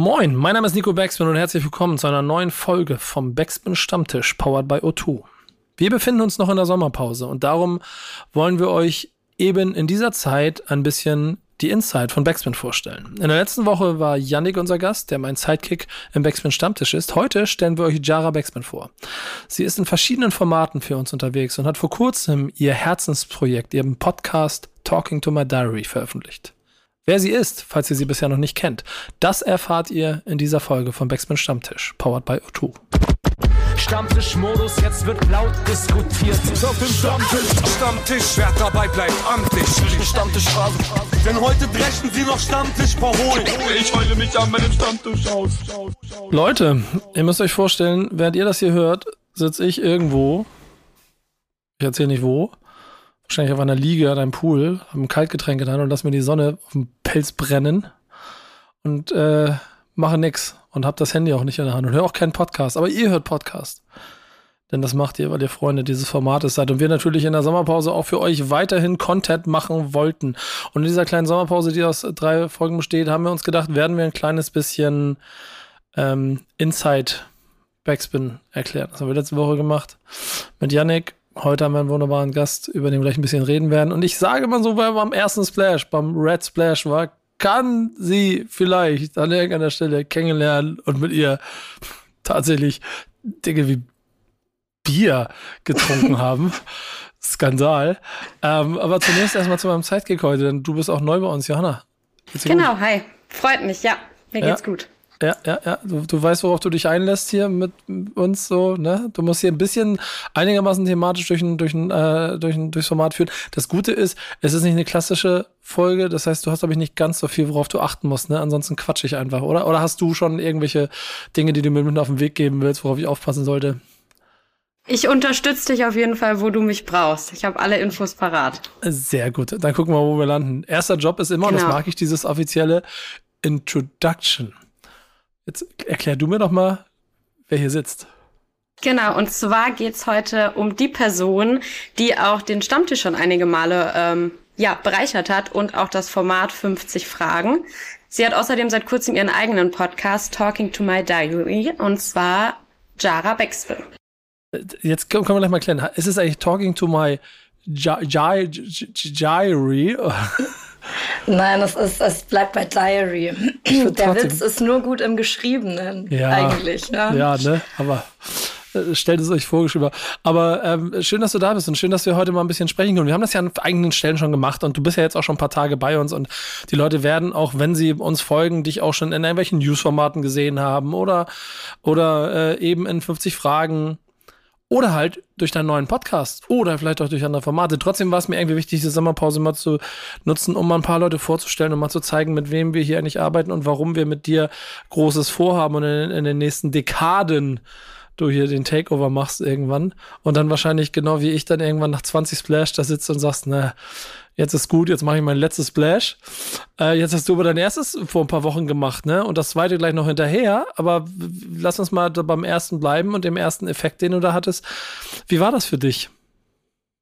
Moin, mein Name ist Nico Backspin und herzlich willkommen zu einer neuen Folge vom Backspin Stammtisch, powered by O2. Wir befinden uns noch in der Sommerpause und darum wollen wir euch eben in dieser Zeit ein bisschen die Insight von Backspin vorstellen. In der letzten Woche war Yannick unser Gast, der mein Sidekick im Backspin Stammtisch ist. Heute stellen wir euch Jara Backspin vor. Sie ist in verschiedenen Formaten für uns unterwegs und hat vor kurzem ihr Herzensprojekt, ihren Podcast Talking to My Diary veröffentlicht. Wer sie ist, falls ihr sie bisher noch nicht kennt, das erfahrt ihr in dieser Folge von Backspin Stammtisch, powered by O2. Stammtischmodus, jetzt wird laut diskutiert. Auf dem Stammtisch, Stammtisch, wer dabei bleibt, am Tisch. Stammtischphase. Denn heute brechen sie noch Stammtisch verholen. Ich heule mich an meinem Stammtisch aus. Leute, ihr müsst euch vorstellen, während ihr das hier hört, sitze ich irgendwo, ich erzähle nicht wo, wahrscheinlich auf einer Liege an einem Pool, habe ein Kaltgetränk Hand und lass mir die Sonne auf dem Pelz brennen und äh, mache nix und habe das Handy auch nicht in der Hand und höre auch keinen Podcast. Aber ihr hört Podcast. Denn das macht ihr, weil ihr Freunde dieses Formates seid. Und wir natürlich in der Sommerpause auch für euch weiterhin Content machen wollten. Und in dieser kleinen Sommerpause, die aus drei Folgen besteht, haben wir uns gedacht, werden wir ein kleines bisschen ähm, Inside Backspin erklären. Das haben wir letzte Woche gemacht mit Yannick Heute haben wir einen wunderbaren Gast, über den wir gleich ein bisschen reden werden. Und ich sage mal so, weil am ersten Splash, beim Red Splash war, kann sie vielleicht an irgendeiner Stelle kennenlernen und mit ihr tatsächlich Dinge wie Bier getrunken haben. Skandal. Ähm, aber zunächst erstmal zu meinem Sidekick heute, denn du bist auch neu bei uns, Johanna. Genau, gut? hi. Freut mich, ja. Mir geht's gut. Ja, ja, ja. Du, du weißt, worauf du dich einlässt hier mit uns so, ne? Du musst hier ein bisschen einigermaßen thematisch durch ein, durch ein, äh, durch ein, durchs Format führen. Das Gute ist, es ist nicht eine klassische Folge, das heißt, du hast, glaube ich, nicht ganz so viel, worauf du achten musst, ne? Ansonsten quatsch ich einfach, oder? Oder hast du schon irgendwelche Dinge, die du mir mit auf den Weg geben willst, worauf ich aufpassen sollte? Ich unterstütze dich auf jeden Fall, wo du mich brauchst. Ich habe alle Infos parat. Sehr gut. Dann gucken wir, wo wir landen. Erster Job ist immer, genau. und das genau. mag ich, dieses offizielle Introduction. Jetzt erklär du mir doch mal, wer hier sitzt. Genau, und zwar geht's heute um die Person, die auch den Stammtisch schon einige Male ähm, ja, bereichert hat und auch das Format 50 Fragen. Sie hat außerdem seit kurzem ihren eigenen Podcast Talking to My Diary und zwar Jara Bexville. Jetzt können wir gleich mal klären. Ist es eigentlich Talking to My Diary? Nein, es, ist, es bleibt bei Diary. Der Witz ist nur gut im Geschriebenen, ja, eigentlich. Ne? Ja, ne? Aber äh, stellt es euch vorgeschrieben. Aber ähm, schön, dass du da bist und schön, dass wir heute mal ein bisschen sprechen können. Wir haben das ja an eigenen Stellen schon gemacht und du bist ja jetzt auch schon ein paar Tage bei uns und die Leute werden auch, wenn sie uns folgen, dich auch schon in irgendwelchen Newsformaten gesehen haben oder, oder äh, eben in 50 Fragen oder halt durch deinen neuen Podcast oder vielleicht auch durch andere Formate. Trotzdem war es mir irgendwie wichtig, diese Sommerpause mal zu nutzen, um mal ein paar Leute vorzustellen und mal zu zeigen, mit wem wir hier eigentlich arbeiten und warum wir mit dir Großes vorhaben und in, in den nächsten Dekaden du hier den Takeover machst irgendwann und dann wahrscheinlich genau wie ich dann irgendwann nach 20 Splash da sitzt und sagst, na, jetzt ist gut, jetzt mache ich mein letztes Splash. Äh, jetzt hast du aber dein erstes vor ein paar Wochen gemacht, ne? Und das zweite gleich noch hinterher. Aber lass uns mal beim ersten bleiben und dem ersten Effekt, den du da hattest. Wie war das für dich?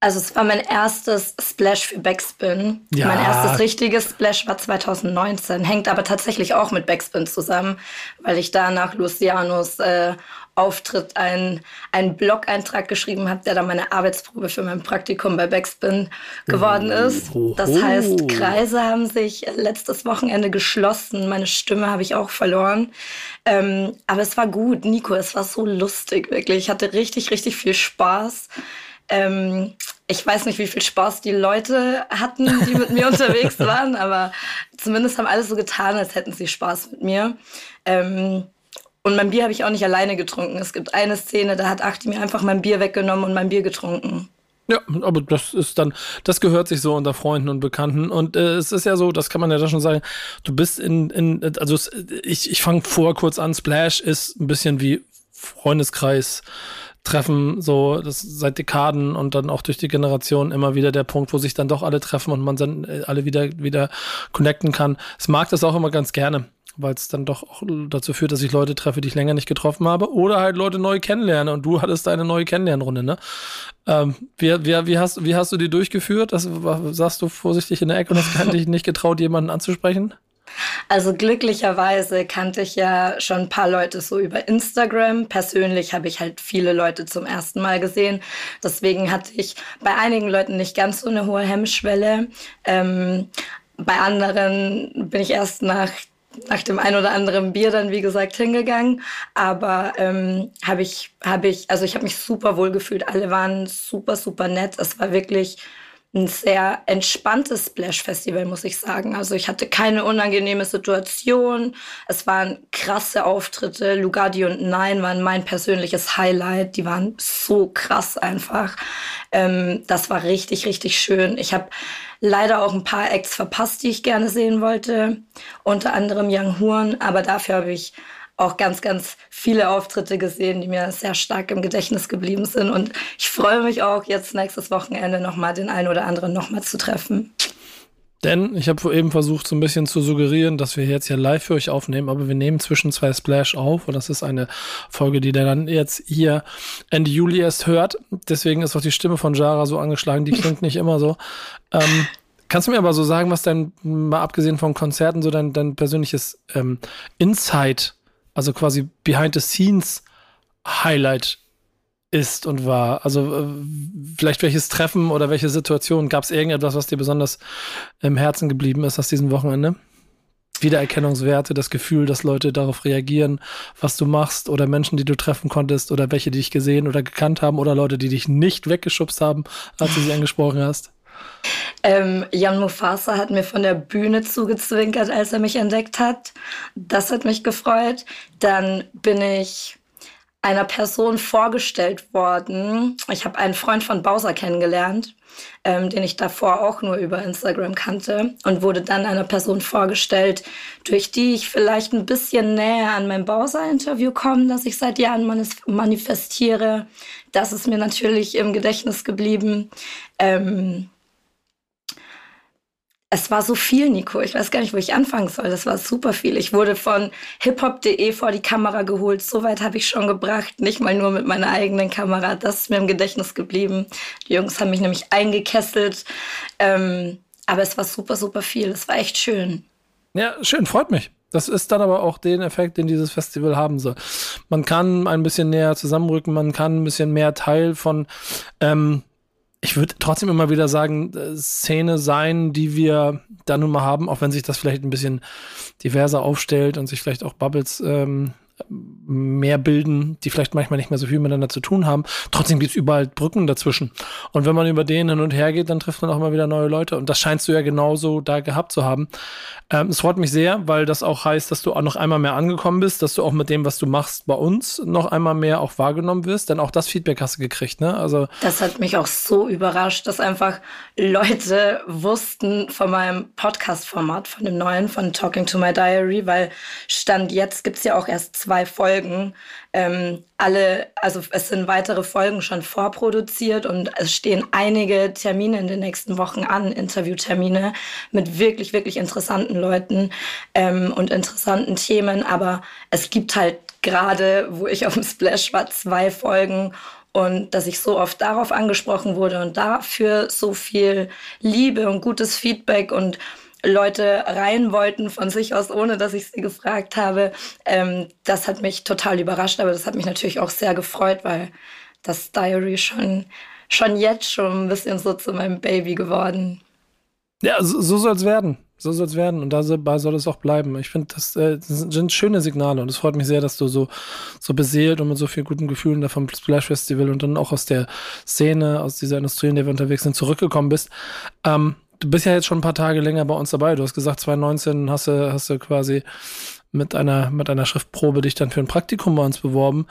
Also es war mein erstes Splash für Backspin. Ja. Mein erstes richtiges Splash war 2019, hängt aber tatsächlich auch mit Backspin zusammen, weil ich da nach Lucianos äh, Auftritt einen, einen Blog-Eintrag geschrieben habe, der dann meine Arbeitsprobe für mein Praktikum bei Backspin geworden ist. Das heißt, Kreise haben sich letztes Wochenende geschlossen. Meine Stimme habe ich auch verloren. Ähm, aber es war gut, Nico, es war so lustig, wirklich. Ich hatte richtig, richtig viel Spaß. Ähm, ich weiß nicht, wie viel Spaß die Leute hatten, die mit mir unterwegs waren, aber zumindest haben alle so getan, als hätten sie Spaß mit mir. Ähm, und mein Bier habe ich auch nicht alleine getrunken. Es gibt eine Szene, da hat Achti mir einfach mein Bier weggenommen und mein Bier getrunken. Ja, aber das ist dann, das gehört sich so unter Freunden und Bekannten. Und äh, es ist ja so, das kann man ja da schon sagen, du bist in, in also es, ich, ich fange vor kurz an, Splash ist ein bisschen wie Freundeskreis. Treffen, so das seit Dekaden und dann auch durch die Generation immer wieder der Punkt, wo sich dann doch alle treffen und man dann äh, alle wieder wieder connecten kann. Ich mag das auch immer ganz gerne weil es dann doch auch dazu führt, dass ich Leute treffe, die ich länger nicht getroffen habe, oder halt Leute neu kennenlerne. Und du hattest deine neue Kennenlernrunde, ne? Ähm, wie, wie, wie, hast, wie hast du die durchgeführt? Das sagst du vorsichtig in der Ecke und hast dich nicht getraut, jemanden anzusprechen? Also glücklicherweise kannte ich ja schon ein paar Leute so über Instagram. Persönlich habe ich halt viele Leute zum ersten Mal gesehen. Deswegen hatte ich bei einigen Leuten nicht ganz so eine hohe Hemmschwelle. Ähm, bei anderen bin ich erst nach nach dem ein oder anderen Bier dann, wie gesagt, hingegangen. Aber ähm, habe ich, habe ich, also ich habe mich super wohl gefühlt. Alle waren super, super nett. Es war wirklich ein sehr entspanntes Splash-Festival, muss ich sagen. Also ich hatte keine unangenehme Situation. Es waren krasse Auftritte. Lugardi und Nein waren mein persönliches Highlight. Die waren so krass einfach. Ähm, das war richtig, richtig schön. Ich habe leider auch ein paar Acts verpasst, die ich gerne sehen wollte. Unter anderem Young Horn. Aber dafür habe ich auch ganz, ganz viele Auftritte gesehen, die mir sehr stark im Gedächtnis geblieben sind. Und ich freue mich auch jetzt nächstes Wochenende nochmal den einen oder anderen nochmal zu treffen. Denn ich habe eben versucht, so ein bisschen zu suggerieren, dass wir jetzt ja live für euch aufnehmen, aber wir nehmen zwischen zwei Splash auf und das ist eine Folge, die der dann jetzt hier Ende Juli erst hört. Deswegen ist auch die Stimme von Jara so angeschlagen, die klingt nicht immer so. Ähm, kannst du mir aber so sagen, was dein, mal abgesehen von Konzerten, so dein, dein persönliches ähm, Insight also quasi behind the scenes Highlight ist und war. Also äh, vielleicht welches Treffen oder welche Situation gab es irgendetwas, was dir besonders im Herzen geblieben ist aus diesem Wochenende? Wiedererkennungswerte, das Gefühl, dass Leute darauf reagieren, was du machst oder Menschen, die du treffen konntest oder welche, die dich gesehen oder gekannt haben oder Leute, die dich nicht weggeschubst haben, als du sie angesprochen hast? Ähm, Jan Mufasa hat mir von der Bühne zugezwinkert, als er mich entdeckt hat. Das hat mich gefreut. Dann bin ich einer Person vorgestellt worden. Ich habe einen Freund von Bowser kennengelernt, ähm, den ich davor auch nur über Instagram kannte und wurde dann einer Person vorgestellt, durch die ich vielleicht ein bisschen näher an mein Bowser-Interview komme, das ich seit Jahren manifestiere. Das ist mir natürlich im Gedächtnis geblieben. Ähm, es war so viel, Nico. Ich weiß gar nicht, wo ich anfangen soll. Das war super viel. Ich wurde von hiphop.de vor die Kamera geholt. So weit habe ich schon gebracht. Nicht mal nur mit meiner eigenen Kamera. Das ist mir im Gedächtnis geblieben. Die Jungs haben mich nämlich eingekesselt. Ähm, aber es war super, super viel. Es war echt schön. Ja, schön. Freut mich. Das ist dann aber auch den Effekt, den dieses Festival haben soll. Man kann ein bisschen näher zusammenrücken, man kann ein bisschen mehr Teil von ähm, ich würde trotzdem immer wieder sagen, äh, Szene sein, die wir da nun mal haben, auch wenn sich das vielleicht ein bisschen diverser aufstellt und sich vielleicht auch Bubbles ähm, mehr bilden, die vielleicht manchmal nicht mehr so viel miteinander zu tun haben. Trotzdem gibt's überall Brücken dazwischen. Und wenn man über denen hin und her geht, dann trifft man auch immer wieder neue Leute. Und das scheinst du ja genauso da gehabt zu haben. Ähm, es freut mich sehr, weil das auch heißt, dass du auch noch einmal mehr angekommen bist, dass du auch mit dem, was du machst, bei uns noch einmal mehr auch wahrgenommen wirst. Denn auch das Feedback hast du gekriegt, ne? Also das hat mich auch so überrascht, dass einfach Leute wussten von meinem Podcast-Format, von dem neuen, von Talking to My Diary, weil Stand jetzt gibt's ja auch erst zwei Folgen. Ähm, alle, also es sind weitere Folgen schon vorproduziert und es stehen einige Termine in den nächsten Wochen an, Interviewtermine mit wirklich, wirklich interessanten Leuten ähm, und interessanten Themen. Aber es gibt halt gerade, wo ich auf dem Splash war, zwei Folgen und dass ich so oft darauf angesprochen wurde und dafür so viel Liebe und gutes Feedback und Leute rein wollten von sich aus, ohne dass ich sie gefragt habe. Ähm, das hat mich total überrascht, aber das hat mich natürlich auch sehr gefreut, weil das Diary schon, schon jetzt schon ein bisschen so zu meinem Baby geworden. Ja, so, so soll es werden. So soll es werden und dabei soll es auch bleiben. Ich finde, das, äh, das, sind schöne Signale und es freut mich sehr, dass du so, so beseelt und mit so vielen guten Gefühlen da vom Splash Festival und dann auch aus der Szene, aus dieser Industrie, in der wir unterwegs sind, zurückgekommen bist. Ähm, du bist ja jetzt schon ein paar Tage länger bei uns dabei. Du hast gesagt, 2019 hast du, hast du quasi mit einer, mit einer Schriftprobe dich dann für ein Praktikum bei uns beworben.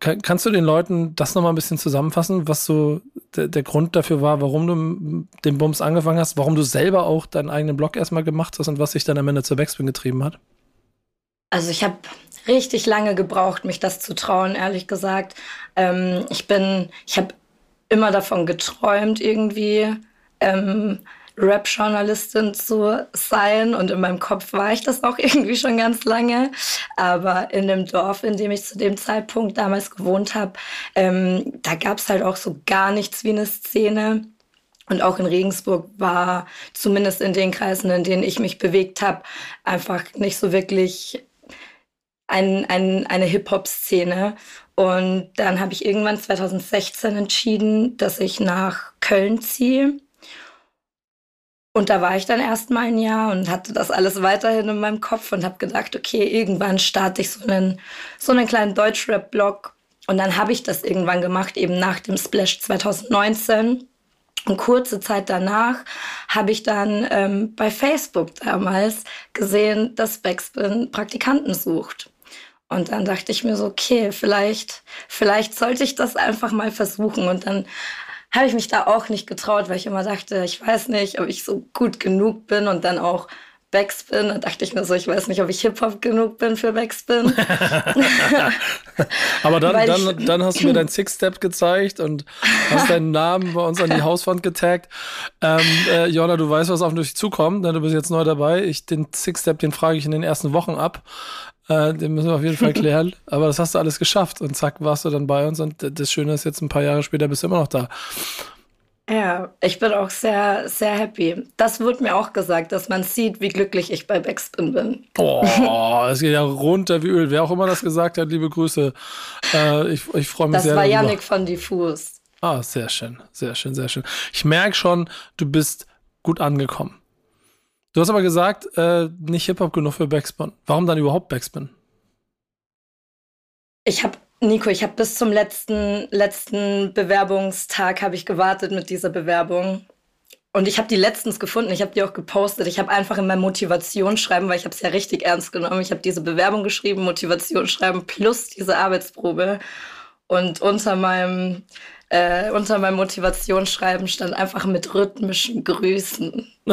Kann, kannst du den Leuten das nochmal ein bisschen zusammenfassen, was so der, der Grund dafür war, warum du den Bums angefangen hast, warum du selber auch deinen eigenen Blog erstmal gemacht hast und was sich dann am Ende zur Backspin getrieben hat? Also ich habe richtig lange gebraucht, mich das zu trauen, ehrlich gesagt. Ähm, ich bin, ich habe immer davon geträumt, irgendwie ähm, Rap-Journalistin zu sein. Und in meinem Kopf war ich das auch irgendwie schon ganz lange. Aber in dem Dorf, in dem ich zu dem Zeitpunkt damals gewohnt habe, ähm, da gab es halt auch so gar nichts wie eine Szene. Und auch in Regensburg war zumindest in den Kreisen, in denen ich mich bewegt habe, einfach nicht so wirklich ein, ein, eine Hip-Hop-Szene. Und dann habe ich irgendwann 2016 entschieden, dass ich nach Köln ziehe. Und da war ich dann erst mal ein Jahr und hatte das alles weiterhin in meinem Kopf und habe gedacht, okay, irgendwann starte ich so einen, so einen kleinen Deutschrap-Blog. Und dann habe ich das irgendwann gemacht, eben nach dem Splash 2019. Und kurze Zeit danach habe ich dann ähm, bei Facebook damals gesehen, dass Backspin Praktikanten sucht. Und dann dachte ich mir so, okay, vielleicht, vielleicht sollte ich das einfach mal versuchen. Und dann habe ich mich da auch nicht getraut, weil ich immer dachte, ich weiß nicht, ob ich so gut genug bin und dann auch Backspin. Da dachte ich mir so, ich weiß nicht, ob ich Hip-Hop genug bin für Backspin. Aber dann, dann, dann hast du mir dein Six-Step gezeigt und hast deinen Namen bei uns an die Hauswand getaggt. Ähm, äh, Jonna, du weißt, was auf dich zukommt, denn du bist jetzt neu dabei. Ich, den Six-Step, den frage ich in den ersten Wochen ab. Äh, den müssen wir auf jeden Fall klären. Aber das hast du alles geschafft und zack, warst du dann bei uns und das Schöne ist, jetzt ein paar Jahre später bist du immer noch da. Ja, ich bin auch sehr, sehr happy. Das wurde mir auch gesagt, dass man sieht, wie glücklich ich bei Backspin bin. Oh, es geht ja runter wie Öl. Wer auch immer das gesagt hat, liebe Grüße. Äh, ich ich freue mich das sehr. Das war darüber. Yannick von Diffus. Ah, sehr schön, sehr schön, sehr schön. Ich merke schon, du bist gut angekommen. Du hast aber gesagt, äh, nicht Hip-Hop genug für Backspin. Warum dann überhaupt Backspin? Ich habe Nico, ich habe bis zum letzten, letzten Bewerbungstag habe ich gewartet mit dieser Bewerbung. Und ich habe die letztens gefunden, ich habe die auch gepostet. Ich habe einfach in meinem Motivationsschreiben, weil ich habe es ja richtig ernst genommen, ich habe diese Bewerbung geschrieben, Motivationsschreiben plus diese Arbeitsprobe. Und unter meinem, äh, unter meinem Motivationsschreiben stand einfach mit rhythmischen Grüßen.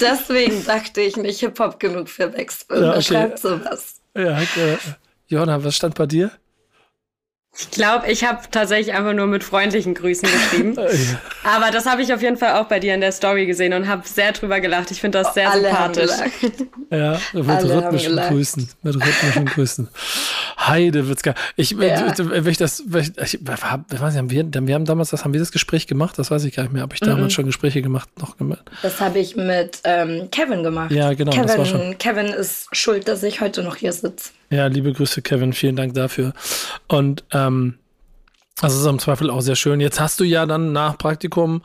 Deswegen dachte ich nicht Hip-Hop genug für Backspin. Ja, okay. schreibt sowas. Ja, äh, Johanna, was stand bei dir? Ich glaube, ich habe tatsächlich einfach nur mit freundlichen Grüßen geschrieben. Aber das habe ich auf jeden Fall auch bei dir in der Story gesehen und habe sehr drüber gelacht. Ich finde das sehr Alle sympathisch. Ja, mit Alle rhythmischen Grüßen. Mit rhythmischen Grüßen. Heide Witzka. Ich, ja. wenn ich das, wenn ich, ich, weiß nicht, haben wir, wir haben damals, das haben wir das Gespräch gemacht? Das weiß ich gar nicht mehr. Habe ich damals mhm. schon Gespräche gemacht? Noch gemacht? Das habe ich mit ähm, Kevin gemacht. Ja, genau. Kevin, Kevin ist schuld, dass ich heute noch hier sitze. Ja, liebe Grüße, Kevin. Vielen Dank dafür. Und ähm, das ist im Zweifel auch sehr schön. Jetzt hast du ja dann nach Praktikum,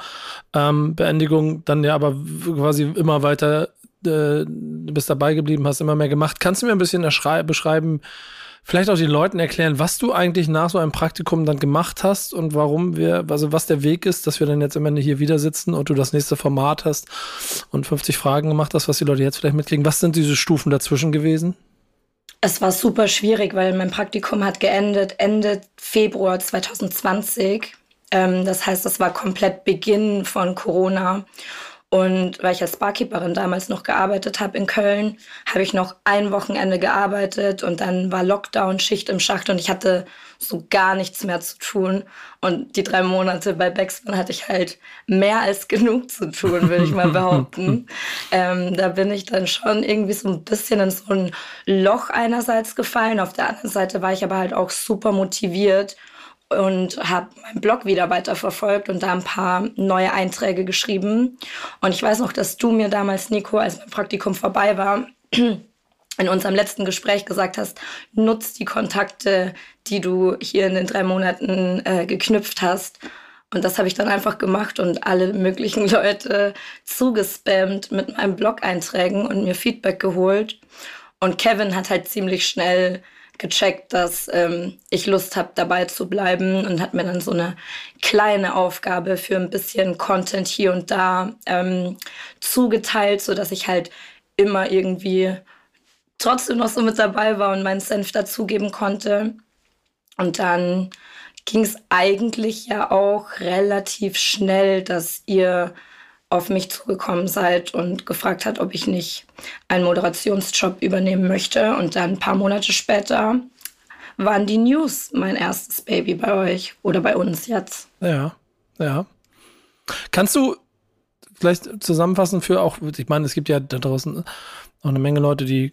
ähm, Beendigung, dann ja aber quasi immer weiter, äh, bist dabei geblieben, hast immer mehr gemacht. Kannst du mir ein bisschen beschreiben, vielleicht auch den Leuten erklären, was du eigentlich nach so einem Praktikum dann gemacht hast und warum wir, also was der Weg ist, dass wir dann jetzt am Ende hier wieder sitzen und du das nächste Format hast und 50 Fragen gemacht hast, was die Leute jetzt vielleicht mitkriegen. Was sind diese Stufen dazwischen gewesen? Es war super schwierig, weil mein Praktikum hat geendet Ende Februar 2020. Ähm, das heißt, es war komplett Beginn von Corona. Und weil ich als Barkeeperin damals noch gearbeitet habe in Köln, habe ich noch ein Wochenende gearbeitet und dann war Lockdown, Schicht im Schacht und ich hatte so gar nichts mehr zu tun. Und die drei Monate bei Backspin hatte ich halt mehr als genug zu tun, würde ich mal behaupten. ähm, da bin ich dann schon irgendwie so ein bisschen in so ein Loch einerseits gefallen. Auf der anderen Seite war ich aber halt auch super motiviert und habe meinen Blog wieder weiterverfolgt und da ein paar neue Einträge geschrieben. Und ich weiß noch, dass du mir damals, Nico, als mein Praktikum vorbei war, in unserem letzten Gespräch gesagt hast, nutz die Kontakte, die du hier in den drei Monaten äh, geknüpft hast. Und das habe ich dann einfach gemacht und alle möglichen Leute zugespammt mit meinen Blog-Einträgen und mir Feedback geholt. Und Kevin hat halt ziemlich schnell gecheckt, dass ähm, ich Lust habe, dabei zu bleiben und hat mir dann so eine kleine Aufgabe für ein bisschen Content hier und da ähm, zugeteilt, so dass ich halt immer irgendwie trotzdem noch so mit dabei war und meinen Senf dazugeben konnte. Und dann ging es eigentlich ja auch relativ schnell, dass ihr auf mich zugekommen seid und gefragt hat, ob ich nicht einen Moderationsjob übernehmen möchte. Und dann ein paar Monate später waren die News mein erstes Baby bei euch oder bei uns jetzt. Ja, ja. Kannst du vielleicht zusammenfassen für auch, ich meine, es gibt ja da draußen auch eine Menge Leute, die,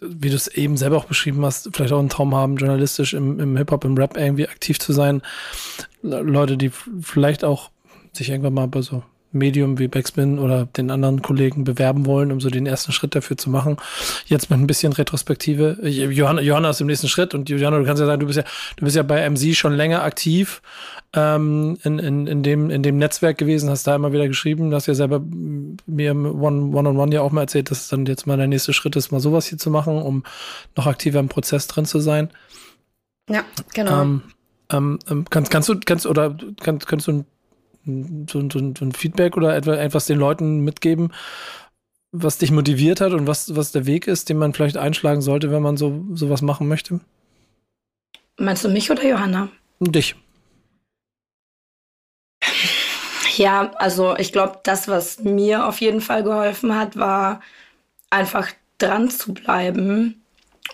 wie du es eben selber auch beschrieben hast, vielleicht auch einen Traum haben, journalistisch im, im Hip-Hop, im Rap irgendwie aktiv zu sein. Leute, die vielleicht auch sich irgendwann mal bei so Medium wie Backspin oder den anderen Kollegen bewerben wollen, um so den ersten Schritt dafür zu machen. Jetzt mit ein bisschen Retrospektive. Johanna, Johanna ist im nächsten Schritt und Johanna, du kannst ja sagen, du bist ja, du bist ja bei MC schon länger aktiv ähm, in, in, in, dem, in dem Netzwerk gewesen, hast da immer wieder geschrieben, hast ja selber mir im One-on-One -on -One ja auch mal erzählt, dass es dann jetzt mal der nächste Schritt ist, mal sowas hier zu machen, um noch aktiver im Prozess drin zu sein. Ja, genau. Ähm, ähm, ähm kannst, kannst du, kannst, oder kannst, kannst du ein so, so, so ein Feedback oder etwas den Leuten mitgeben, was dich motiviert hat und was, was der Weg ist, den man vielleicht einschlagen sollte, wenn man so sowas machen möchte? Meinst du mich oder Johanna? Dich. Ja, also ich glaube, das, was mir auf jeden Fall geholfen hat, war einfach dran zu bleiben